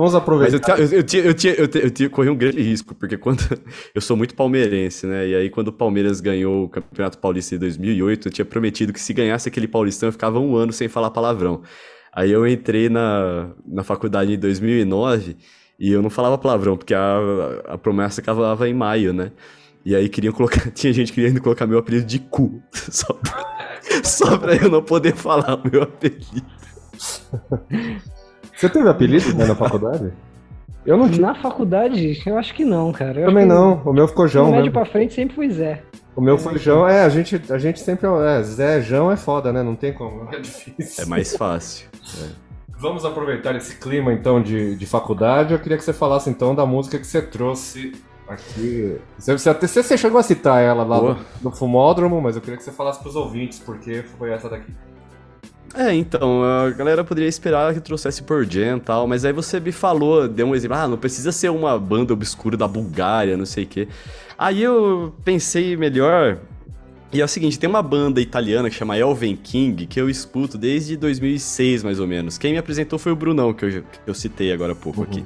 Vamos Mas aproveitar. eu, tinha- eu, eu, tinha- eu, tinha- eu, tinha- eu tinha- corri um grande risco, porque quando. Eu sou muito palmeirense, né? E aí, quando o Palmeiras ganhou o Campeonato Paulista em 2008, eu tinha prometido que se ganhasse aquele Paulistão, eu ficava um ano sem falar palavrão. Aí eu entrei na, na faculdade em 2009 e eu não falava palavrão, porque a, a promessa acabava em maio, né? E aí queriam colocar. Tinha gente querendo colocar meu apelido de cu. Só pra, só pra eu não poder falar o meu apelido. Você teve apelido né, na faculdade? Eu não tive. Na faculdade, eu acho que não, cara. Eu Também não. O meu ficou Do João médio mesmo. pra frente sempre fui Zé. O meu foi João. É, a gente, a gente sempre. É, Zé João é foda, né? Não tem como. É difícil. É mais fácil. Vamos aproveitar esse clima então de, de faculdade. Eu queria que você falasse então da música que você trouxe aqui. Você, você, até- você chegou a citar ela lá no, no Fumódromo, mas eu queria que você falasse pros ouvintes porque foi essa daqui. É, então, a galera poderia esperar que trouxesse por Jam e tal, mas aí você me falou, deu um exemplo, ah, não precisa ser uma banda obscura da Bulgária, não sei o quê. Aí eu pensei melhor, e é o seguinte, tem uma banda italiana que chama Elven King, que eu escuto desde 2006, mais ou menos. Quem me apresentou foi o Brunão, que eu, que eu citei agora há pouco aqui.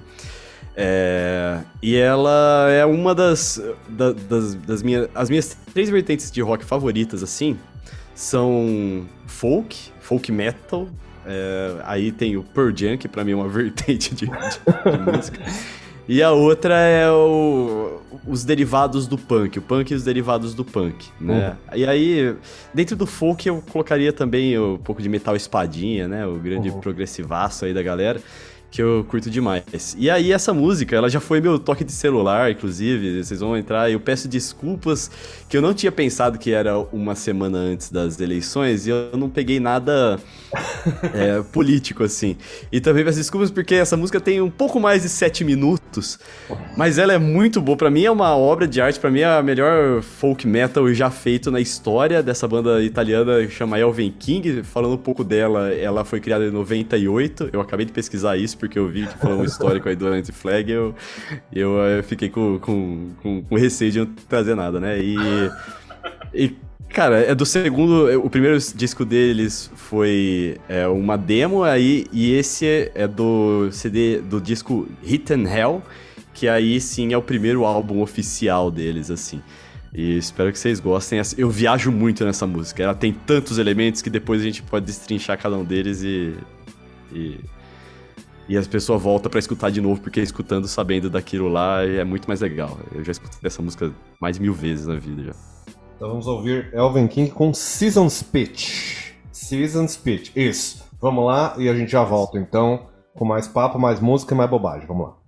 É, e ela é uma das, da- das, das minhas, as minhas três vertentes de rock favoritas, assim, são folk, folk metal, é, aí tem o Pearl Jam, que pra mim é uma vertente de, de- de música, e a outra é o- os derivados do punk, o punk e os derivados do punk, né? E aí, dentro do folk eu colocaria também um pouco de metal espadinha, né? O grande Uhum. progressivaço aí da galera que eu curto demais. E aí, essa música, ela já foi meu toque de celular, inclusive. Vocês vão entrar. Eu peço desculpas que eu não tinha pensado que era uma semana antes das eleições e eu não peguei nada é, político, assim. E também peço desculpas porque essa música tem um pouco mais de sete minutos, mas ela é muito boa. Pra mim é uma obra de arte, pra mim é a melhor folk metal já feito na história dessa banda italiana chama Elven King. Falando um pouco dela, ela foi criada em 98. Eu acabei de pesquisar isso porque eu vi que foi um histórico aí do Anti-Flag. Eu, eu, eu fiquei com, com, com, com receio de não trazer nada, né? E. E Cara, é do segundo. O primeiro disco deles foi é, uma demo aí, e esse é do CD do disco Hit and Hell, que aí sim é o primeiro álbum oficial deles, assim. E espero que vocês gostem. Eu viajo muito nessa música. Ela tem tantos elementos que depois a gente pode destrinchar cada um deles e. E, e as pessoas voltam para escutar de novo, porque escutando, sabendo daquilo lá, é muito mais legal. Eu já escutei essa música mais mil vezes na vida já. Então vamos ouvir Elven King com Season Speech. Season Speech, isso. Vamos lá e a gente já volta então com mais papo, mais música e mais bobagem. Vamos lá.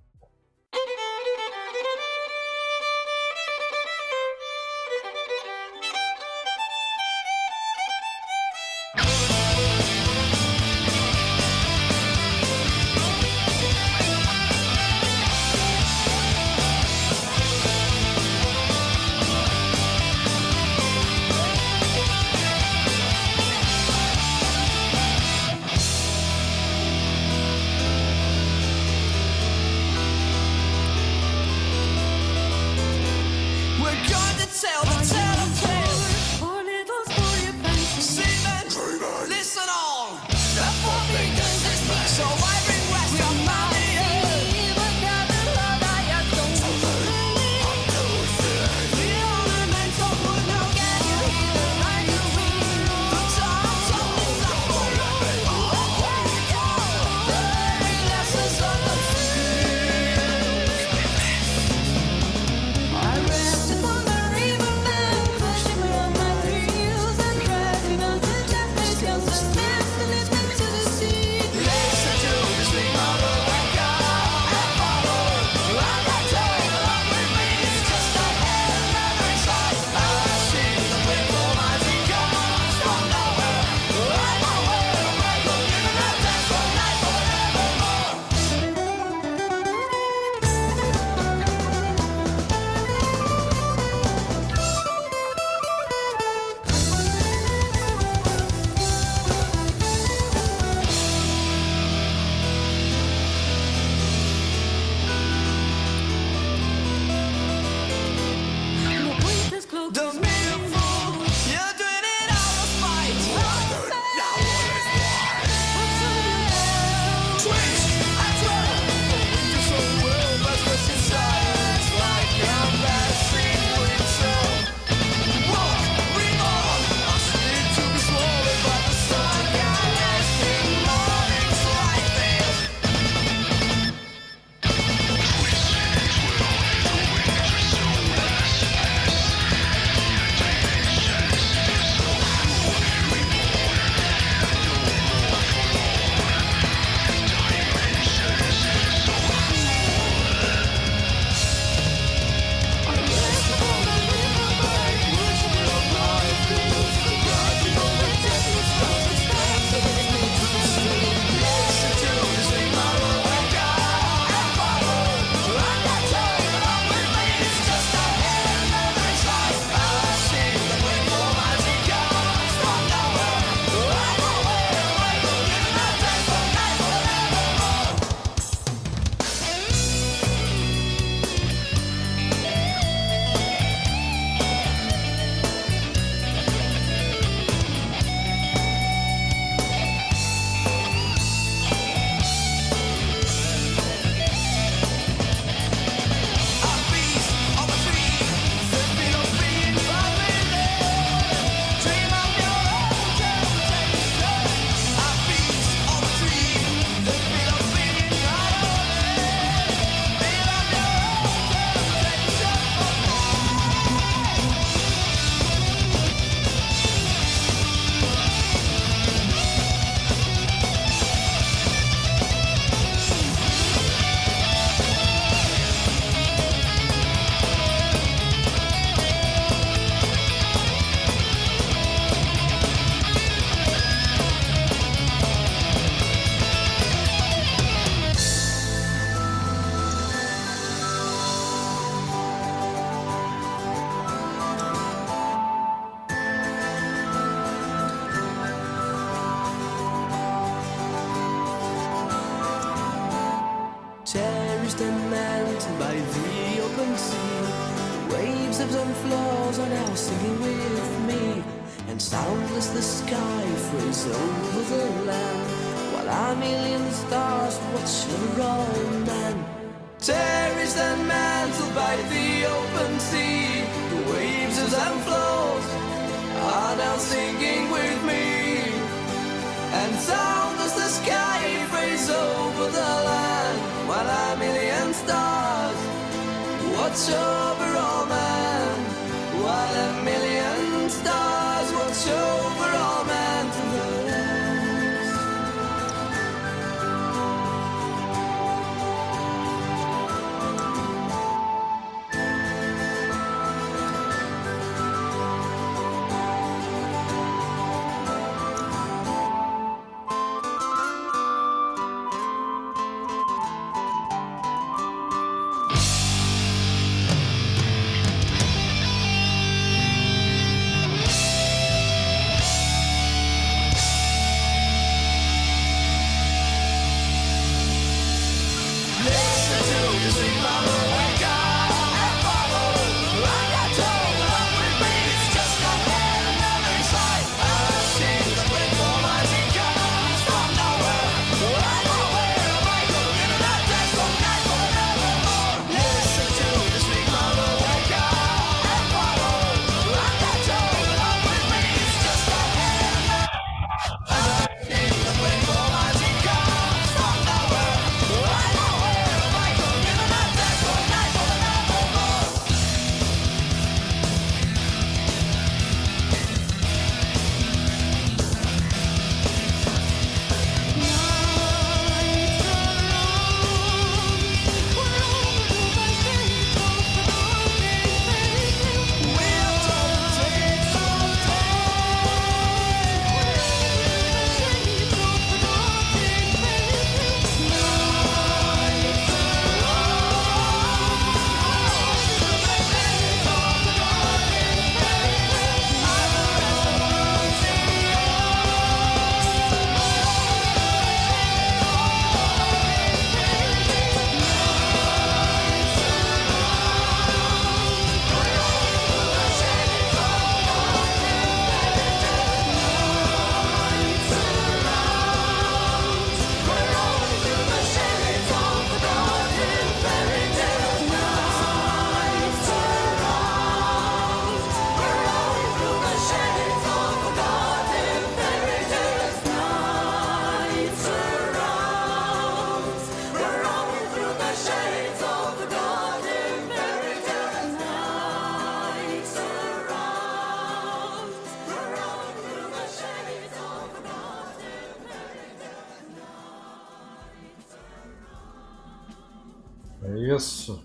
É isso.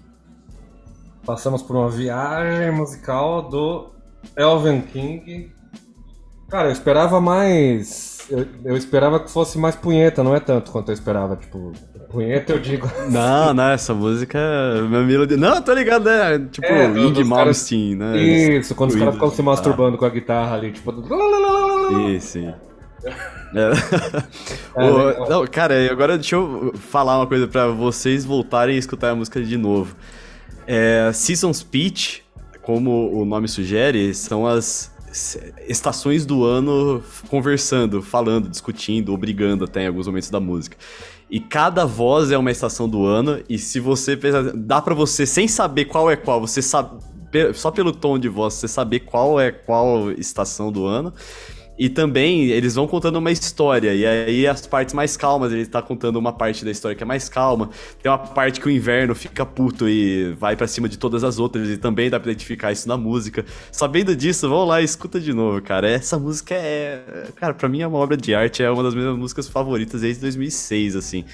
Passamos por uma viagem musical do Elven King. Cara, eu esperava mais. Eu, eu esperava que fosse mais punheta, não é tanto quanto eu esperava. Tipo, punheta eu digo. Não, não, essa música é melodia. Não, tô ligado, né? Tipo, É, caras- Malmsteen, né? Isso, quando os caras ficam se masturbando com a guitarra ali, tipo. Isso, sim. É. É, legal. não, cara, agora deixa eu falar uma coisa pra vocês voltarem a escutar a música de novo. É, Season Speech, como o nome sugere, são as estações do ano conversando, falando, discutindo, ou brigando até em alguns momentos da música. E cada voz é uma estação do ano, e se você pensar, dá pra você, sem saber qual é qual, você sabe, só pelo tom de voz, você saber qual é qual estação do ano. E também eles vão contando uma história, e aí as partes mais calmas, ele tá contando uma parte da história que é mais calma. Tem uma parte que o inverno fica puto e vai pra cima de todas as outras, e também dá pra identificar isso na música. Sabendo disso, vão lá e escuta de novo, cara. Essa música é. Cara, pra mim é uma obra de arte, é uma das minhas músicas favoritas desde 2006, assim.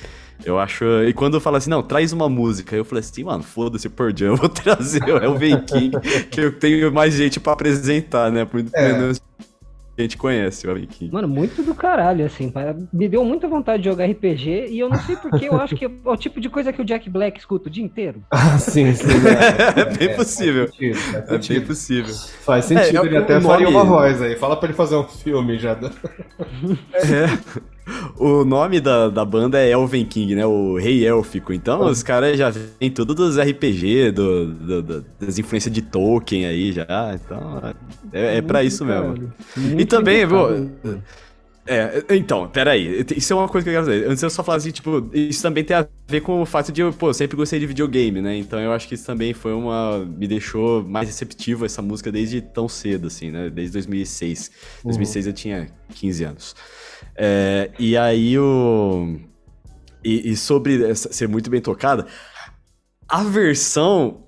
Eu acho. E quando fala assim, não, traz uma música, eu falei assim, mano, foda-se, por Jam, eu vou trazer o Elven King, que eu tenho mais gente pra apresentar, né? Por É. menos a gente conhece o King. Mano, muito do caralho, assim. Me deu muita vontade de jogar RPG e eu não sei porquê, eu acho que é o tipo de coisa que o Jack Black escuta o dia inteiro. Ah, sim, sim. É bem possível. Faz sentido, faz É bem possível. Faz sentido, É, ele o até faria uma voz aí. Fala pra ele fazer um filme já. É. o nome da, da banda é Elven King, né? O Rei Élfico. Então os caras já vêm tudo dos RPG, do, do- do- das influências de Tolkien aí já. Então é, é pra isso mesmo. E também, viu? É, então, peraí. Isso é uma coisa que eu quero dizer. Antes eu só falar assim, tipo, isso também tem a ver com o fato de eu, pô, eu sempre gostei de videogame, né? Então eu acho que isso também foi uma. Me deixou mais receptivo essa música desde tão cedo, assim, né? Desde 2006. 2006 eu tinha 15 anos. É, e aí o. E, e sobre ser muito bem tocada, a versão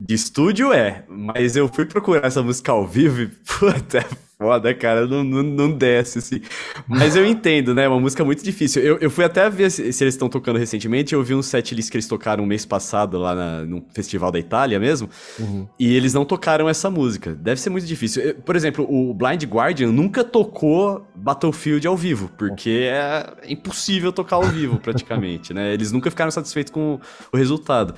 de estúdio é, mas eu fui procurar essa música ao vivo e, puta, é foda, cara, não, não, não desce, assim. Mas eu entendo, né, é uma música muito difícil. Eu, eu fui até ver se, eles estão tocando recentemente, eu vi um setlist que eles tocaram um mês passado lá na, no Festival da Itália mesmo, e eles não tocaram essa música. Deve ser muito difícil. Eu- Por exemplo, o Blind Guardian nunca tocou Battlefield ao vivo, porque é impossível tocar ao vivo, praticamente, né? Eles nunca ficaram satisfeitos com o resultado.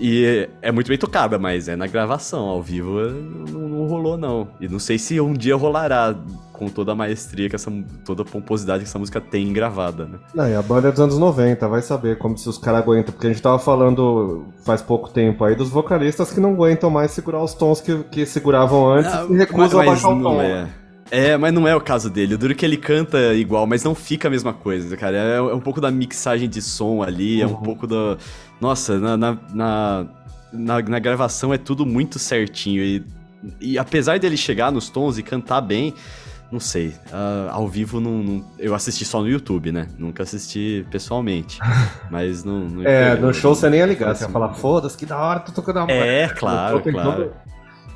E é muito bem tocada, mas é na gravação, ao vivo eh, não, não rolou, não. E não sei se um dia rolará com toda a maestria, que essa, toda a pomposidade que essa música tem gravada, né? Não, e a banda é dos anos 90, vai saber como se os caras aguentam. Porque a gente tava falando faz pouco tempo aí dos vocalistas que não aguentam mais segurar os tons que, que seguravam antes e recusam a baixar o tom. é. É, mas não é o caso dele. O duro é que ele canta igual, mas não fica a mesma coisa, cara. É, é um pouco da mixagem de som ali, é um pouco da. Nossa, na, na, na, na- na gravação é tudo muito certinho. E, e apesar dele chegar nos tons e cantar bem, não sei. ah, ao vivo não, não- Eu assisti só no YouTube, né? Nunca assisti pessoalmente. Mas não. não É, no show você nem ia ligar, assim. você ia falar, foda-se, que da hora, tô tocando a É, claro, claro.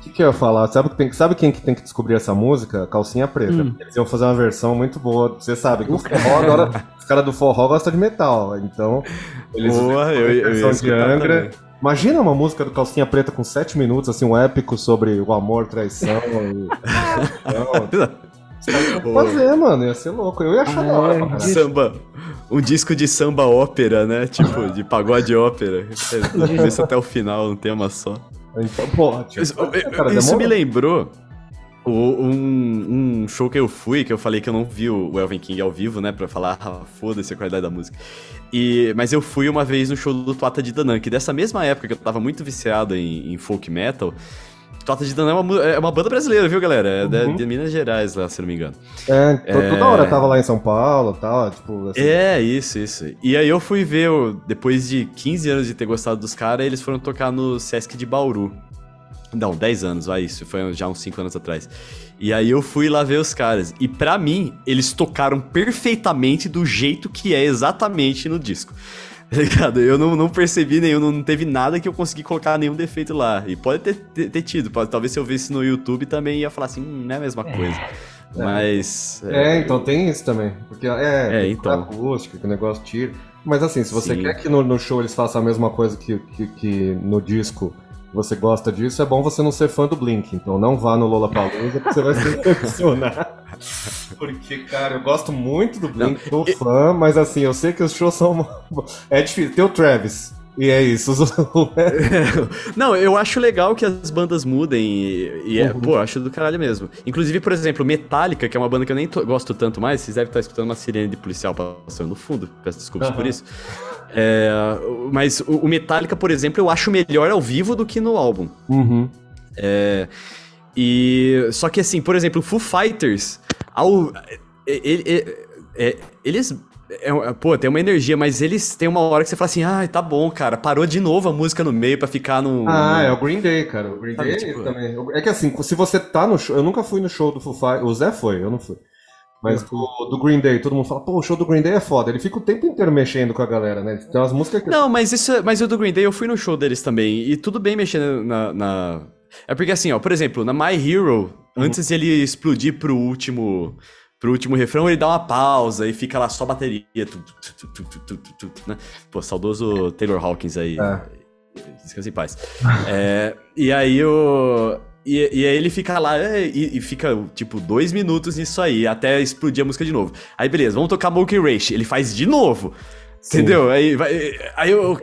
Que, que eu ia falar? Sabe, que tem, sabe quem que tem que descobrir essa música? Calcinha Preta. Hum. Eles iam fazer uma versão muito boa. Você sabe que o forró agora. os caras do forró gostam de metal. Então, eles Boa, eu, eu, de Angra. também. Imagina uma música do Calcinha Preta com 7 minutos, assim, um épico sobre o amor, traição. e... Iam fazer, mano. Ia ser louco. Eu ia achar Ah, da hora. é. Samba. Um disco de samba ópera, né? Tipo, de pagode ópera. Começa até o final, um tema só. Então, pô, tipo, Isso, cara, isso me lembrou um, um show que eu fui, que eu falei que eu não vi o Elven King ao vivo, né? Pra falar, ah, foda-se a qualidade da música. E, mas eu fui uma vez no show do Tuata de Danann, que dessa mesma época que eu tava muito viciado em, em folk metal. De Danann é uma, é uma banda brasileira, viu, galera? É Uhum. de Minas Gerais, lá, se não me engano. É, to- toda hora tava lá em São Paulo e tal, tipo, assim, É, isso, isso. E aí eu fui ver, depois de 15 anos de ter gostado dos caras, eles foram tocar no Sesc de Bauru. Não, 10 anos, vai isso, foi já uns 5 anos atrás. E aí eu fui lá ver os caras. E pra mim, eles tocaram perfeitamente do jeito que é exatamente no disco. Ligado? Eu não, não percebi nenhum, não teve nada que eu consegui colocar nenhum defeito lá. E pode ter, ter, ter tido, pode, talvez se eu visse no YouTube também ia falar assim, hum, não é a mesma coisa. Mas. É, então tem isso também. Porque é, É, então. acústica, que o negócio tira. Mas assim, se você Sim. quer que no, no show eles façam a mesma coisa que, que, que no disco você gosta disso, é bom você não ser fã do Blink. Então não vá no Lollapalooza, porque você vai se decepcionar. Porque, cara, eu gosto muito do Blink, sou fã, mas assim, eu sei que os shows são... É difícil. Tem o Travis, e é isso. Os- Não, eu acho legal que as bandas mudem e, e é, Uhum. pô, eu acho do caralho mesmo. Inclusive, por exemplo, Metallica, que é uma banda que eu nem to- gosto tanto mais, vocês devem estar escutando uma sirene de policial passando no fundo, peço desculpas por Aham. isso. É, mas o Metallica, por exemplo, eu acho melhor ao vivo do que no álbum. Uhum. É, e só que assim, por exemplo, Foo Fighters, ao, ele- ele- é, eles é, pô, tem uma energia, mas eles têm uma hora que você fala assim, ah, tá bom, cara, parou de novo a música no meio pra ficar no. Ah, é o Green Day, cara. O Green Day tipo- também. É que assim, se você tá no show. Eu nunca fui no show do Foo Fighters. O Zé foi, eu não fui. Mas do, do Green Day, todo mundo fala, pô, o show do Green Day é foda. Ele fica o tempo inteiro mexendo com a galera, né? Tem umas músicas que. Não, mas isso, é- mas o do Green Day eu fui no show deles também e tudo bem mexendo na, na- é porque assim, ó, por exemplo, na My Hero, uhum. antes de ele explodir pro último pro último refrão, ele dá uma pausa e fica lá só bateria. Tu, tu, tu, né? Pô, saudoso Taylor Hawkins aí. É. Descansa em paz. é, e aí o. E, e, aí ele fica lá é, e, e, fica, tipo, dois minutos nisso aí, até explodir a música de novo. Aí beleza, vamos tocar Monkey Race. Ele faz de novo. Sim. Entendeu? Aí, vai, aí eu.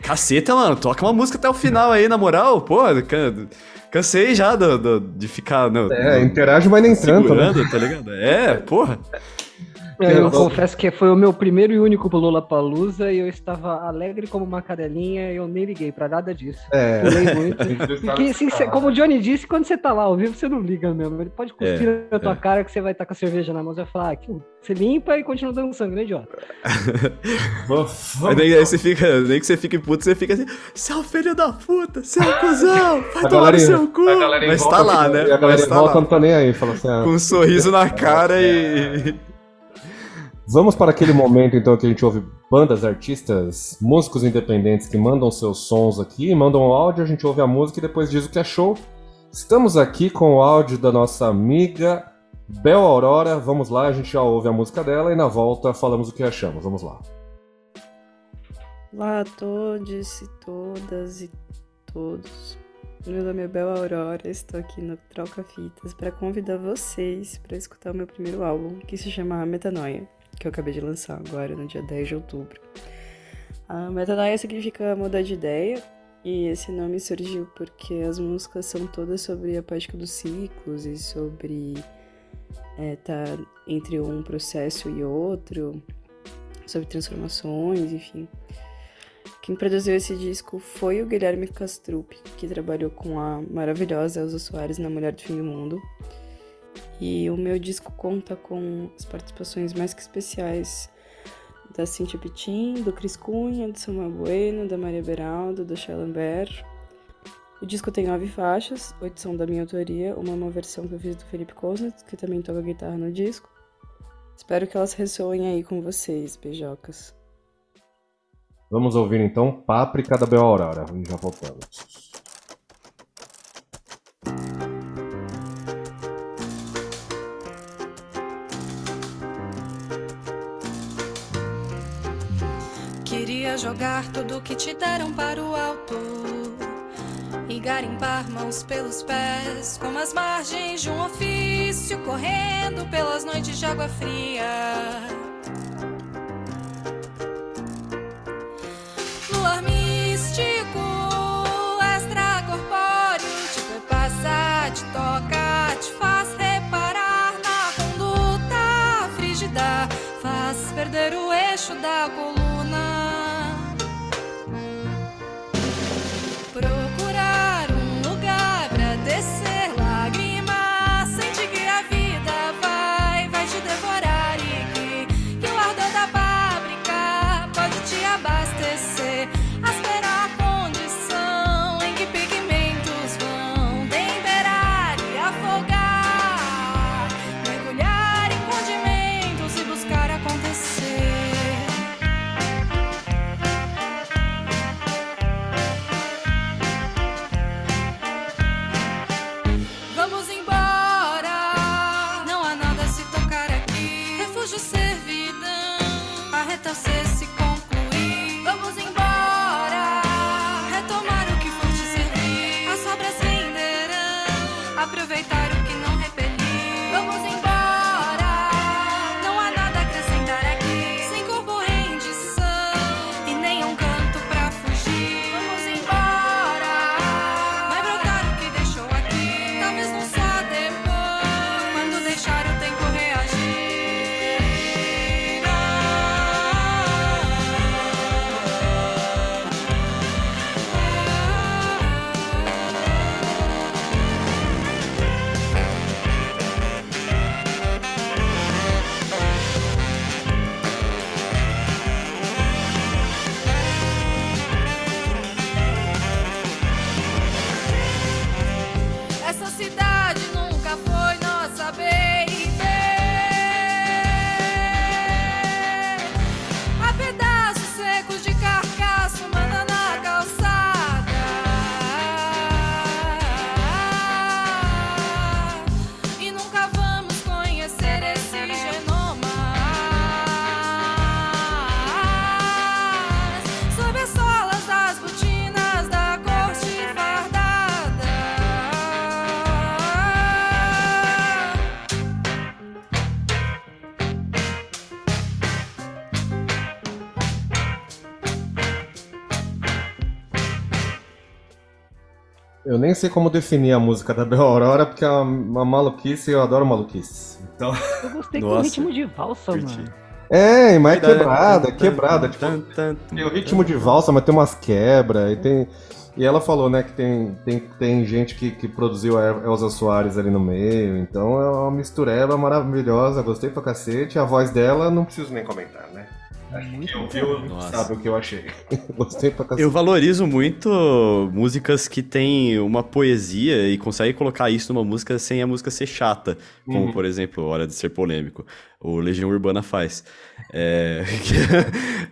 Caceta, mano, toca uma música até o final aí, na moral. Pô, can- cansei já do, do- de ficar. Não, É, não- interage, mas nem tanto, né? tá ligado? É, porra. Eu, confesso que foi o meu primeiro e único Lula Palusa e eu estava alegre como uma cadelinha e eu nem liguei pra nada disso. É. Pulei muito. Porque, assim, cê- como o Johnny disse, quando você tá lá ao vivo, você não liga mesmo. Ele pode cuspir É, na tua é. cara que você vai estar com a cerveja na mão, você vai falar, ah. Você limpa e continua dançando, né, idiota? Nem, aí você fica, nem que você fique puto, você fica assim, seu filho da puta, seu cuzão, vai tomar no seu cu. galera em Mas tá lá, né? E a galera tá volta não tá nem aí. Fala assim, ah, Com um sorriso na cara e. Vamos para aquele momento então que a gente ouve bandas, artistas, músicos independentes que mandam seus sons aqui, mandam o áudio, a gente ouve a música e depois diz o que achou. Estamos aqui com o áudio da nossa amiga Bel Aurora. Vamos lá, a gente já ouve a música dela e na volta falamos o que achamos. Vamos lá. Olá a todos e todas e todos. Meu nome é Bel Aurora, estou aqui no Troca Fitas para convidar vocês para escutar o meu primeiro álbum, que se chama Metanoia, que eu acabei de lançar agora no dia 10 de outubro. A metanoia significa mudar de ideia, e esse nome surgiu porque as músicas são todas sobre a prática dos ciclos e sobre estar entre um processo e outro, sobre transformações, enfim. Quem produziu esse disco foi o Guilherme Castrup, que trabalhou com a maravilhosa Elza Soares na Mulher do Fim do Mundo. E o meu disco conta com as participações mais que especiais da Cintia Pitin, do Cris Cunha, do Samuel Bueno, da Maria Beraldo, do Shea Lambert. O disco tem nove faixas, oito são da minha autoria, uma é uma versão que eu fiz do Felipe Kosnitz, que também toca guitarra no disco. Espero que elas ressoem aí com vocês, beijocas. Vamos ouvir então Páprica da Bel Aurora. Já voltamos. Queria jogar tudo que te deram para o alto e garimpar mãos pelos pés, como as margens de um ofício, correndo pelas noites de água fria. Nem sei como definir a música da Bel Aurora, porque é uma, uma maluquice e eu adoro maluquice. Então. Eu gostei com o Nossa, ritmo de valsa, curti. mano. É, mas é Tan, quebrada, tan, quebrada. Tipo, tem o ritmo de valsa, mas tem umas quebras. E, tem... e ela falou, né, que tem, tem, tem gente que, que produziu a Elza Soares ali no meio. Então é uma mistureba maravilhosa. Gostei pra cacete. A voz dela, não preciso nem comentar, quem ouviu Nossa. sabe o que eu achei. Gostei pra cacete. Eu valorizo muito músicas que têm uma poesia e conseguem colocar isso numa música sem a música ser chata. Como, Uhum. por exemplo, Hora de Ser Polêmico. O Legião Urbana faz. É...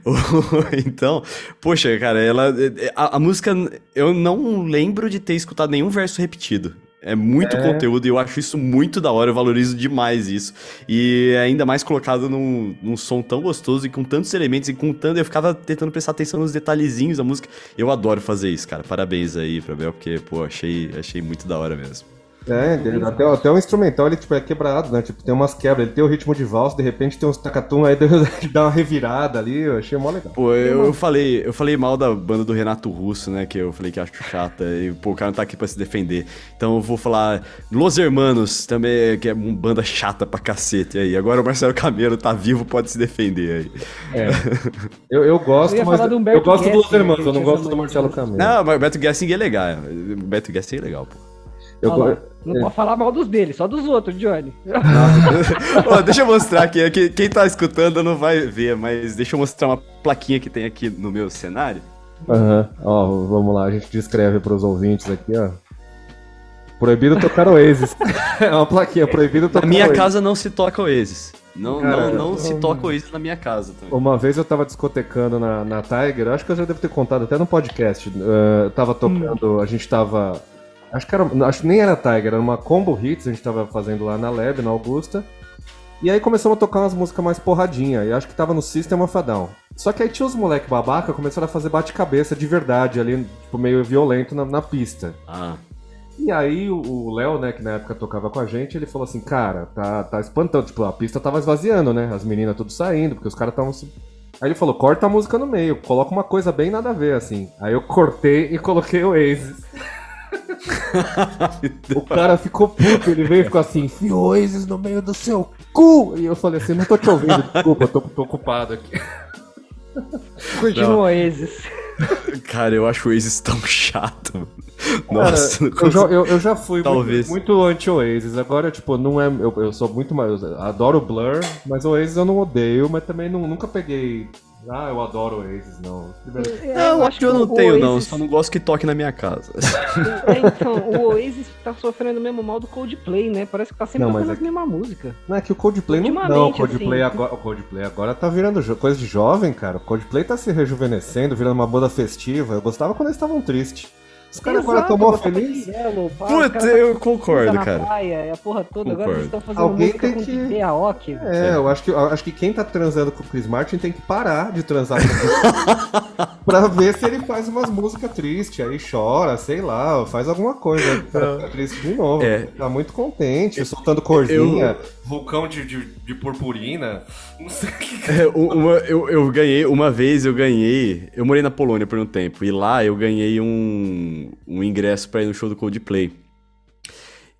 então, poxa, cara, ela. A, a música. Eu não lembro de ter escutado nenhum verso repetido. É muito É. conteúdo e eu acho isso muito da hora, eu valorizo demais isso. E ainda mais colocado num, num som tão gostoso e com tantos elementos e com tanto. Eu ficava tentando prestar atenção nos detalhezinhos da música. Eu adoro fazer isso, cara. Parabéns aí pra Bel, porque, pô, achei, achei muito da hora mesmo. É, ele- até, até o instrumental ele tipo, é quebrado, né? Tipo, tem umas quebras, ele tem o ritmo de valsa, de repente tem uns tacatum, aí dá uma revirada ali, eu achei mó legal. Pô, eu, eu falei, eu falei mal da banda do Renato Russo, né? Que eu falei que acho chata. E, pô, o cara não tá aqui pra se defender. Então eu vou falar Los Hermanos, também, que é uma banda chata pra cacete aí. Agora o Marcelo Camelo tá vivo, pode se defender aí. É. Eu, eu gosto, Eu mas do eu gosto Guessing, dos irmãos, que eu não gosto do. Marcelo Camelo. Não, mas o Beto Gessing é legal. O Beto Gessing é legal, pô. Eu Olha Não É. pode falar mal dos deles, só dos outros, Johnny. Ó, deixa eu mostrar aqui. aqui. Quem tá escutando não vai ver, mas deixa eu mostrar uma plaquinha que tem aqui no meu cenário. Aham. Ó, vamos lá, a gente descreve pros ouvintes aqui, ó. Proibido tocar Oasis. é uma plaquinha, proibido tocar Na minha Oasis. casa não se toca Oasis. Não, Cara, não, não se toca Oasis na minha casa também. Uma vez eu tava discotecando na, na Tiger, acho que eu já devo ter contado até no podcast. eu tava tocando, a gente tava. Acho que era. Acho que nem era Tiger, era uma combo hits, a gente tava fazendo lá na Lab, na Augusta. E aí começamos a tocar umas músicas mais porradinha, e acho que tava no System of a Down. Só que aí tinha os moleque babaca, começaram a fazer bate-cabeça de verdade ali, tipo, meio violento na, na pista. Ah, E aí o- Léo, né, que na época tocava com a gente, ele falou assim, cara, tá, tá espantando, tipo, a pista tava esvaziando, né? As meninas tudo saindo, porque os caras estavam se... Aí ele falou, corta a música no meio, coloca uma coisa bem nada a ver, assim. Aí eu cortei e coloquei o Oasis. o cara ficou puto, ele veio e ficou assim, Oasis no meio do seu cu! E eu falei assim, não tô te ouvindo, desculpa, tô, tô ocupado aqui. Curtindo o Oasis. cara, eu acho o Oasis tão chato. Cara, Nossa, não eu, já, eu, eu já fui Talvez. muito, muito anti-Oasis. Agora, tipo, não é. Eu, eu sou muito mais. eu adoro o Blur, mas o Oasis eu não odeio, mas também não, nunca peguei. Ah, eu adoro o Oasis, não. Não, acho que eu não tenho, não. Oasis- Só não gosto que toque na minha casa. É, então, o Oasis tá sofrendo o mesmo mal do Coldplay, né? Parece que tá sempre Não, tocando é as mesmas músicas. Não é que o Coldplay não. Não, o Coldplay, assim. agora, o Coldplay agora tá virando coisa de jovem, cara. O Coldplay tá se rejuvenescendo, virando uma banda festiva. Eu gostava quando eles estavam tristes. Os caras agora estão botava felizes. Chinelo, pá, os Puta, eu tá concordo, na cara. praia, é a porra toda. Agora Concordo. eles estão fazendo Alguém música tem com que- Aoki. É, eu acho que, eu acho que quem tá transando com o Chris Martin tem que parar de transar com ele pra ver se ele faz umas músicas tristes, aí chora, sei lá, faz alguma coisa pra ficar triste de novo. É. Tá muito contente, soltando corzinha, vulcão de, de, de purpurina, não sei o que. É, uma- eu, eu ganhei, uma vez eu ganhei. Eu morei na Polônia por um tempo. E lá eu ganhei um, um ingresso pra ir no show do Coldplay.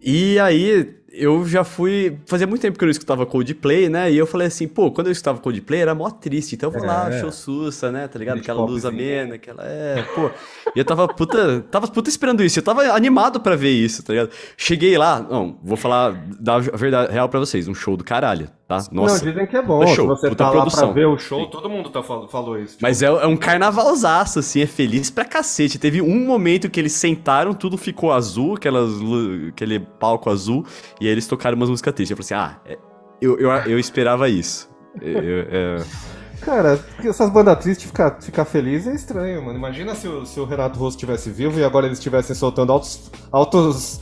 E aí eu já fui. Fazia muito tempo que eu não escutava Coldplay, né? E eu falei assim, pô, quando eu escutava Coldplay era mó triste. Então eu vou lá, É. show sussa, né? Tá ligado? Aquela luz amena, aquela. É, pô. E eu tava puta. Tava puta esperando isso. Eu tava animado pra ver isso, tá ligado? Cheguei lá, não, vou falar da verdade real pra vocês. Um show do caralho, tá? Nossa. não, dizem que é bom, show, você puta tá lá produção. pra ver o show, Sim. todo mundo tá, fal- falou isso. tipo, Mas é, é um carnavalzaço, assim, é feliz pra cacete. Teve um momento que eles sentaram, tudo ficou azul, aquelas, aquele palco azul, e aí eles tocaram umas músicas tristes. Eu falei assim, ah, é- eu, eu, eu esperava isso. Eu- eu- é, Cara, essas bandas tristes ficar ficar feliz é estranho, mano. Imagina se o, se o Renato Russo estivesse vivo e agora eles estivessem soltando altos, altos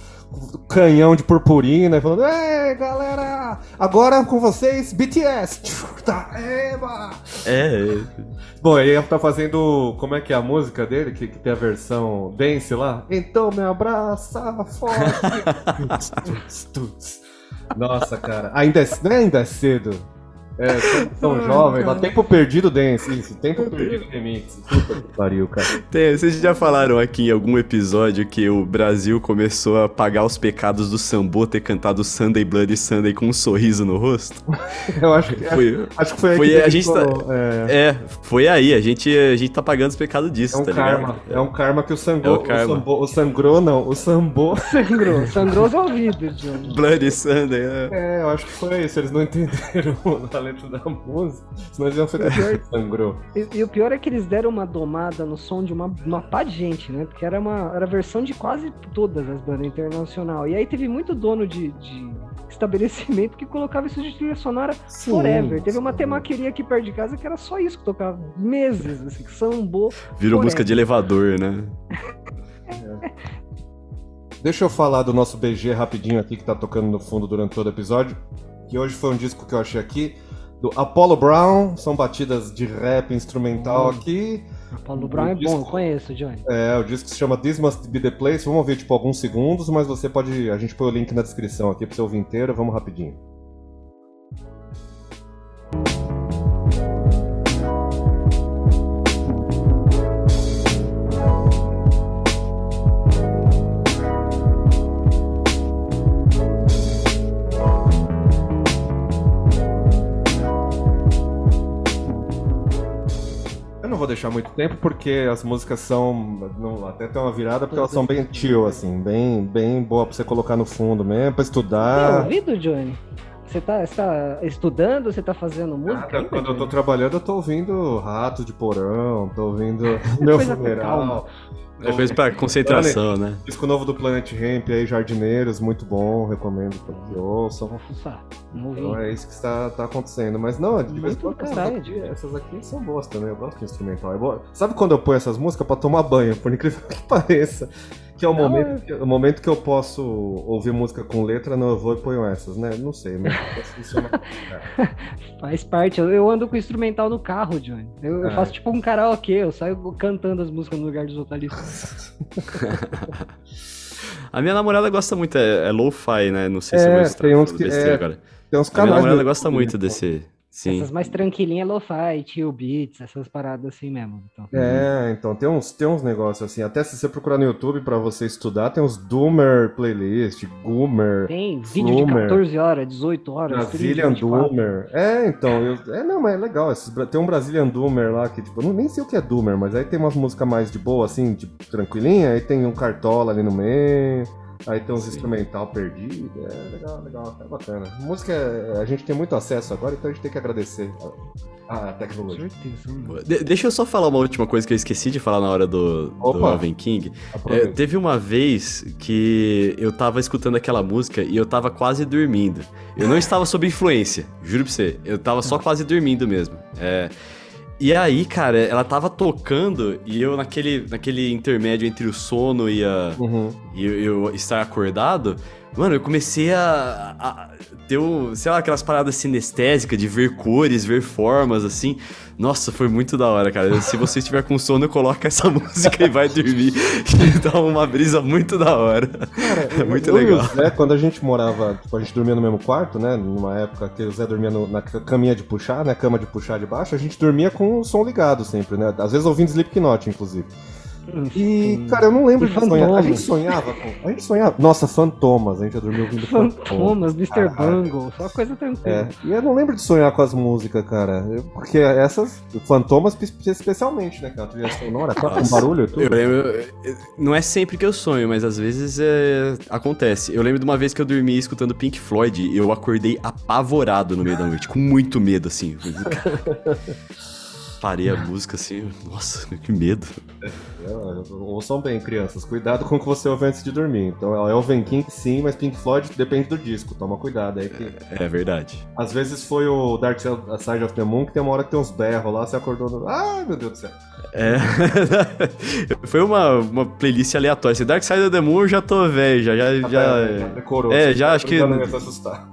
canhão de purpurina e falando: Ei, galera, agora com vocês, BTS. Tá, eba! é, Bom, ele tá fazendo. Como é que é a música dele? Que, que tem a versão dance lá? Então me abraça forte. Nossa, cara. Ainda é, é ainda é cedo. É, são, são jovens, dá tempo perdido dance, isso, tempo perdido remix. Puta que pariu, cara. Tem, vocês já falaram aqui em algum episódio que o Brasil começou a pagar os pecados do Sambo ter cantado Sunday Bloody Sunday com um sorriso no rosto? Eu acho que Foi, acho que foi aí foi- que a gente tá- é, é, foi aí, a gente, a gente tá pagando os pecados disso, é um tá karma, ligado? é um karma que o É sangrou, o karma. o, sambo, o sangrou não, o sambô. Sangrou, sangrou os ouvidos, Johnny. Bloody Sunday, é. É, eu acho que foi isso, eles não entenderam a letra da música, senão eles iam feito pior que sangrou. E, e o pior é que eles deram uma domada no som de uma, uma pá de gente, né? Porque era uma era a versão de quase todas as bandas internacional. E aí teve muito dono de, de estabelecimento que colocava isso de trilha sonora Sim, forever. Teve uma sim. temaqueria aqui perto de casa que era só isso que tocava meses, assim, sambou. Virou Forever. música de elevador, né? Deixa eu falar do nosso BG rapidinho aqui que tá tocando no fundo durante todo o episódio. Que hoje foi um disco que eu achei aqui. Do Apollo Brown, são batidas de rap instrumental Hum. aqui. Paulo Brown é bom, eu conheço, Johnny. É, o disco se chama This Must Be The Place. Vamos ouvir tipo alguns segundos, mas você pode. A gente põe o link na descrição aqui pra você ouvir inteiro. Vamos rapidinho. Deixar muito tempo porque as músicas são. não- até tem uma virada porque elas são bem chill, assim, bem, bem boa pra você colocar no fundo mesmo, pra Tem estudar. ouvido, Johnny? Você tá, você tá estudando? Você tá fazendo música? Nada, ainda, quando eu tô trabalhando, eu tô ouvindo Ratos de Porão, tô ouvindo Meu Funeral. É coisa pra concentração, né? Disco novo do Planet Ramp aí, Jardineiros, muito bom, recomendo pra que ouçam. Ouvi. Então é isso que está, tá acontecendo. Mas não, de vez em quando essas aqui, Diego. essas aqui são boas também, eu gosto de instrumental. É. Sabe quando eu ponho essas músicas pra tomar banho, por incrível que pareça? Que é o Não, momento, que, o momento que eu posso ouvir música com letra, não, eu vou e ponho essas, né? Não sei, mas funciona. Faz parte. Eu, eu ando com instrumental no carro, Johnny. Eu, eu Ah. faço tipo um karaokê, eu saio cantando as músicas no lugar dos vocalistas. A minha namorada gosta muito, é, é lo-fi, né? Não sei se É, eu vou estar tem uns que- é, agora. Tem uns A minha canais. namorada gosta muito desse. Sim. Essas mais tranquilinhas, lo-fi, chill beats, essas paradas assim mesmo. Então. É, então tem uns, tem uns negócios assim. Até se você procurar no YouTube pra você estudar, tem uns Doomer playlist, Goomer, Tem vídeo de Flumer. 14 horas, 18 horas, 30, Brazilian 24. Doomer. É, então, eu, é, não, mas é legal. esses tem um Brazilian Doomer lá que, tipo, eu nem sei o que é Doomer, mas aí tem umas músicas mais de boa, assim, tipo, tranquilinha, aí tem um cartola ali no meio. Aí tem uns instrumental perdido, é legal, legal, é bacana. Música, é- a gente tem muito acesso agora, então a gente tem que agradecer a, a Com tecnologia. certeza. deixa eu só falar uma última coisa que eu esqueci de falar na hora do, do. Raven King. É, Aproveita. teve uma vez que eu tava escutando aquela música e eu tava quase dormindo. Eu não estava sob influência, juro pra você. Eu tava só quase dormindo mesmo. É, e aí, cara, ela tava tocando e eu naquele, naquele intermédio entre o sono e, a, Uhum. e eu, eu estar acordado, mano, eu comecei a, a ter, sei lá, aquelas paradas sinestésicas de ver cores, ver formas, assim. Nossa, foi muito da hora, cara. Se você estiver com sono, coloca essa música e vai dormir. Dá uma brisa muito da hora. é muito legal. Zé, quando a gente morava, tipo, a gente dormia no mesmo quarto, né? Numa época que o Zé dormia no- na caminha de puxar, né? Cama de puxar de baixo, a gente dormia com o som ligado sempre, né? Às vezes ouvindo Slipknot, inclusive. E, cara, eu não lembro de sonhar. A Fantomas. gente sonhava com. A gente sonhava. Nossa, fantomas, a gente já dormiu ouvindo Fantomas, Mr. Caralho. Bungle, só coisa tranquila. É, e eu não lembro de sonhar com as músicas, cara. Eu- porque essas, fantomas espe- especialmente, né? Que é uma trilha sonora, com Nossa. barulho e tudo. Eu lembro, não é sempre que eu sonho, mas às vezes é, acontece. Eu lembro de uma vez que eu dormi escutando Pink Floyd e eu acordei apavorado no meio da noite, com muito medo, assim. Parei a música assim, nossa, que medo. É, Ouçam bem, crianças. Cuidado com o que você ouve antes de dormir. Então, é Elven King, sim, mas Pink Floyd depende do disco. Toma cuidado aí que. É verdade. Às vezes foi o Dark Side of the Moon, que tem uma hora que tem uns berros lá, você acordou no. Ai, meu Deus do céu. É. Foi uma, uma playlist aleatória. Esse Dark Side of the Moon eu já tô velho, já, já, já, decorou. É, já tá acho que- brincando, ia se assustar.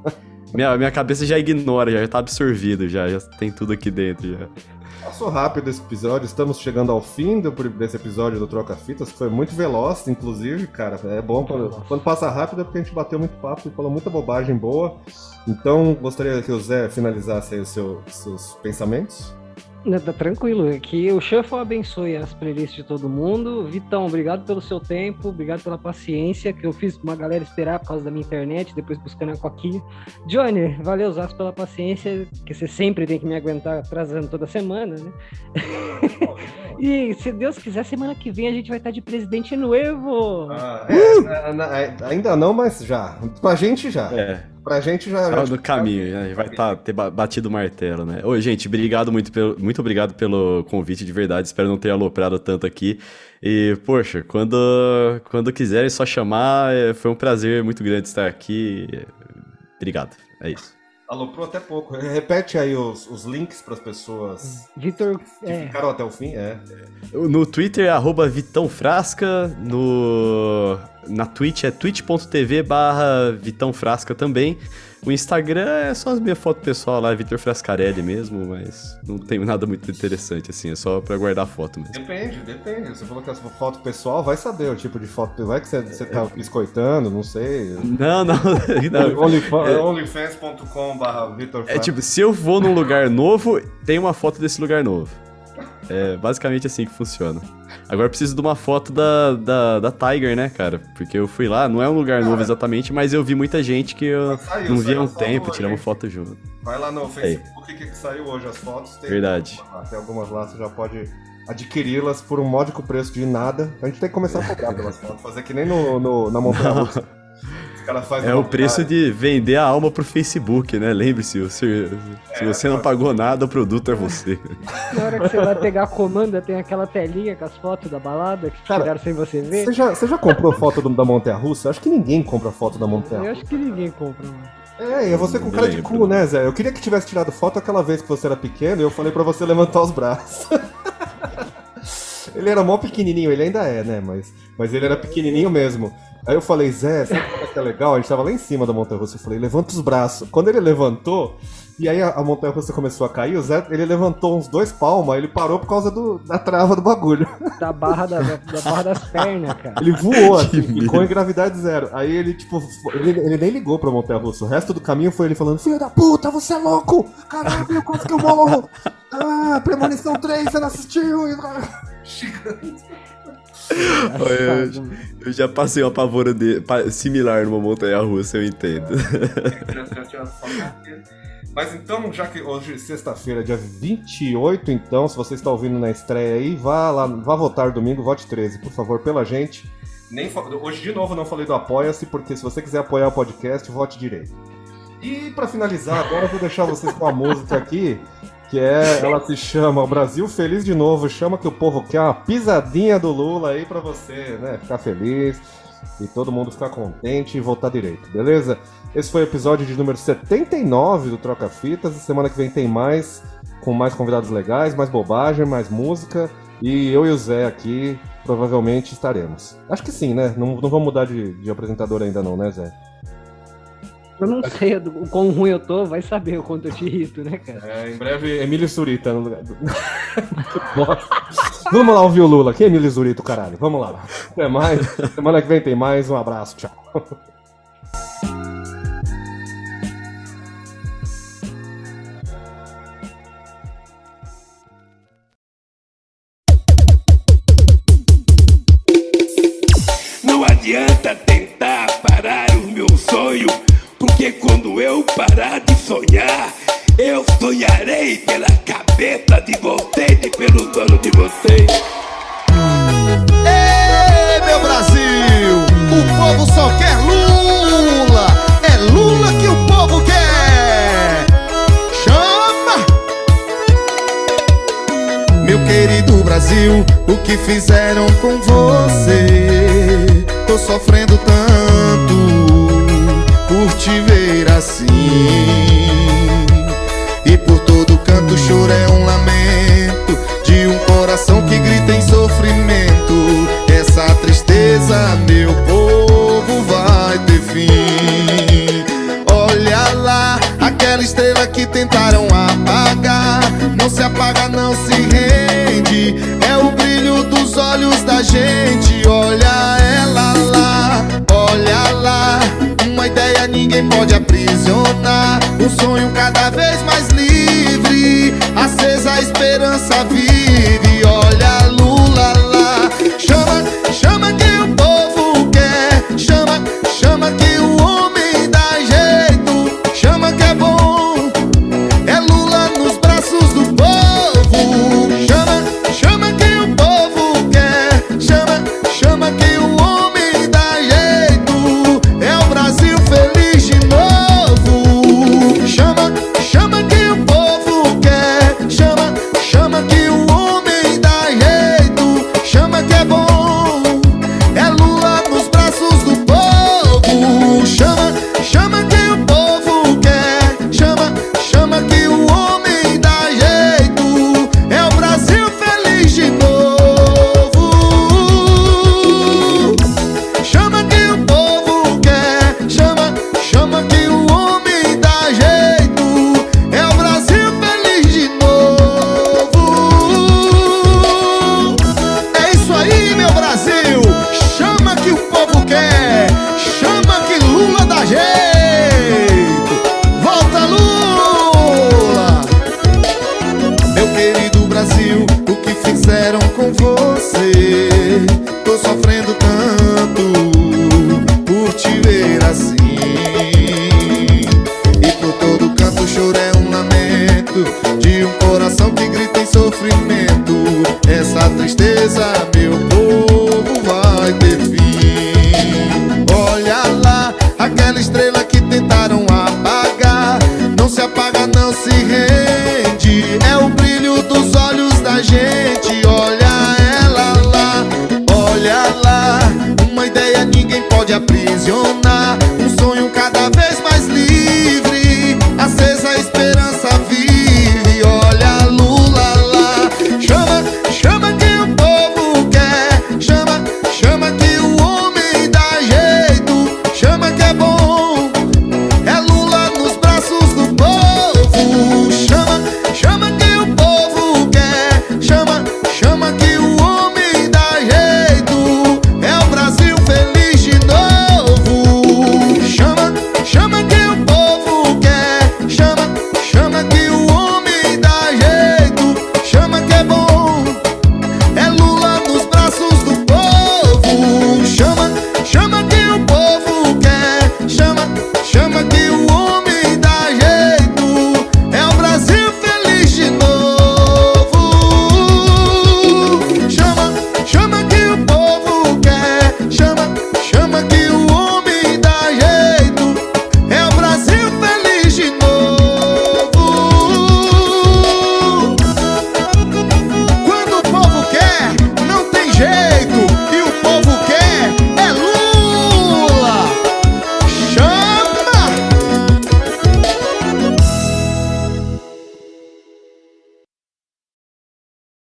minha, minha cabeça já ignora, já, já tá absorvido, já, já tem tudo aqui dentro já. Passou rápido esse episódio, estamos chegando ao fim do, desse episódio do Troca Fitas, foi muito veloz, inclusive, cara. É bom quando, quando passa rápido é porque a gente bateu muito papo e falou muita bobagem boa. Então, gostaria que o Zé finalizasse aí os seu- seus pensamentos. Tá tranquilo, é que o Shuffle abençoe as playlists de todo mundo. Vitão, obrigado pelo seu tempo, obrigado pela paciência que eu fiz uma galera esperar por causa da minha internet, depois buscando a coquinha. Johnny, valeu, Zaço, pela paciência, que você sempre tem que me aguentar atrasando toda semana, né? E se Deus quiser, semana que vem a gente vai estar de presidente novo. Ah, é, na- na- é, ainda não, mas já. Pra gente já. É, Pra gente já. tá já- no caminho, né? vai tá, ter ba- batido o martelo, né? Oi, gente, obrigado muito, pelo, muito obrigado pelo convite de verdade. Espero não ter aloprado tanto aqui. E, poxa, quando, quando quiserem só chamar, é, foi um prazer muito grande estar aqui. Obrigado, é isso. Aloprou até pouco. Repete aí os, os links pras pessoas Vitor, que é, ficaram até o fim. É. No Twitter é arroba Vitão Frasca, no... na Twitch é twitch.tv barra Vitão Frasca também. O Instagram é só as minhas fotos pessoal lá, é Vitor Frascarelli mesmo, mas não tem nada muito interessante assim, é só pra guardar foto mesmo. Depende, depende. Você falou que sua foto pessoal vai saber o tipo de foto. Vai que você, você tá biscoitando, não sei. Não, não, não. Onlyfa- Onlyfans.com.br Vitor É tipo, se eu vou num lugar novo, tem uma foto desse lugar novo. É basicamente assim que funciona. Agora eu preciso de uma foto da, da, da Tiger, né, cara? Porque eu fui lá, não é um lugar novo exatamente, mas eu vi muita gente que eu Saiu, não via há um tempo, tiramos foto junto. Vai lá no Facebook que saiu hoje as fotos. Tem Verdade. algumas Tem algumas lá, você já pode adquiri-las por um módico preço de nada. A gente tem que começar a cobrar pelas fotos, fazer que nem no, no- na montanha russa. Os caras fazem É o preço viagem. de vender a alma pro Facebook, né? Lembre-se, se, se É, você não pagou nada, o produto é você. na hora que você vai pegar a comanda, tem aquela telinha com as fotos da balada que Cara, tiraram sem você ver. Você já, você já comprou foto do- da montanha russa? Acho que ninguém compra foto da montanha Eu russa. acho que ninguém compra, mano. É, e é você com cara de cu, né, Zé? Eu queria que tivesse tirado foto aquela vez que você era pequeno e eu falei pra você levantar os braços. ele era mó pequenininho, ele ainda é, né? Mas, mas ele era pequenininho mesmo. Aí eu falei, Zé, sabe o que é legal? A gente tava lá em cima da montanha russa. Eu falei, levanta os braços. Quando ele levantou, e aí a, a montanha russa começou a cair, o Zé, ele levantou uns dois palmas, ele parou por causa do, da trava do bagulho. Da barra, da, da barra das pernas, cara. Ele voou, assim, ficou em gravidade zero. Aí ele, tipo, ele, ele nem ligou pra montanha russa. O resto do caminho foi ele falando: Filho da puta, você é louco! Caralho, quase que eu morro! Ah, Premonição 3, você não assistiu! E- Mano. Eu já passei uma pavora de, pa- similar numa montanha russa, eu entendo. Mas então, já que hoje é sexta-feira, dia 28, então, se você está ouvindo na estreia aí, vá lá, vá votar domingo, vote 13, por favor, pela gente. Nem Hoje, de novo, não falei do Apoia-se, porque se você quiser apoiar o podcast, vote direito. E pra finalizar, agora eu vou deixar vocês com a música aqui, que é, ela se chama Brasil Feliz de Novo, chama que o povo quer uma pisadinha do Lula aí pra você, né, ficar feliz e todo mundo ficar contente e votar direito, beleza? Esse foi o episódio de número 79 do Troca Fitas, semana que vem tem mais, com mais convidados legais, mais bobagem, mais música, e eu e o Zé aqui provavelmente estaremos. Acho que sim, né? Não, não vamos mudar de, de apresentador ainda não, né, Zé? Eu não sei o quão ruim eu tô, vai saber o quanto eu te irrito, né, cara? É, em breve, Emílio Surita no lugar do... Nossa. Vamos lá ouvir o Lula. Quem é Emílio Zurito, caralho? Vamos lá. Até mais. Semana que vem tem mais. Um abraço. Tchau.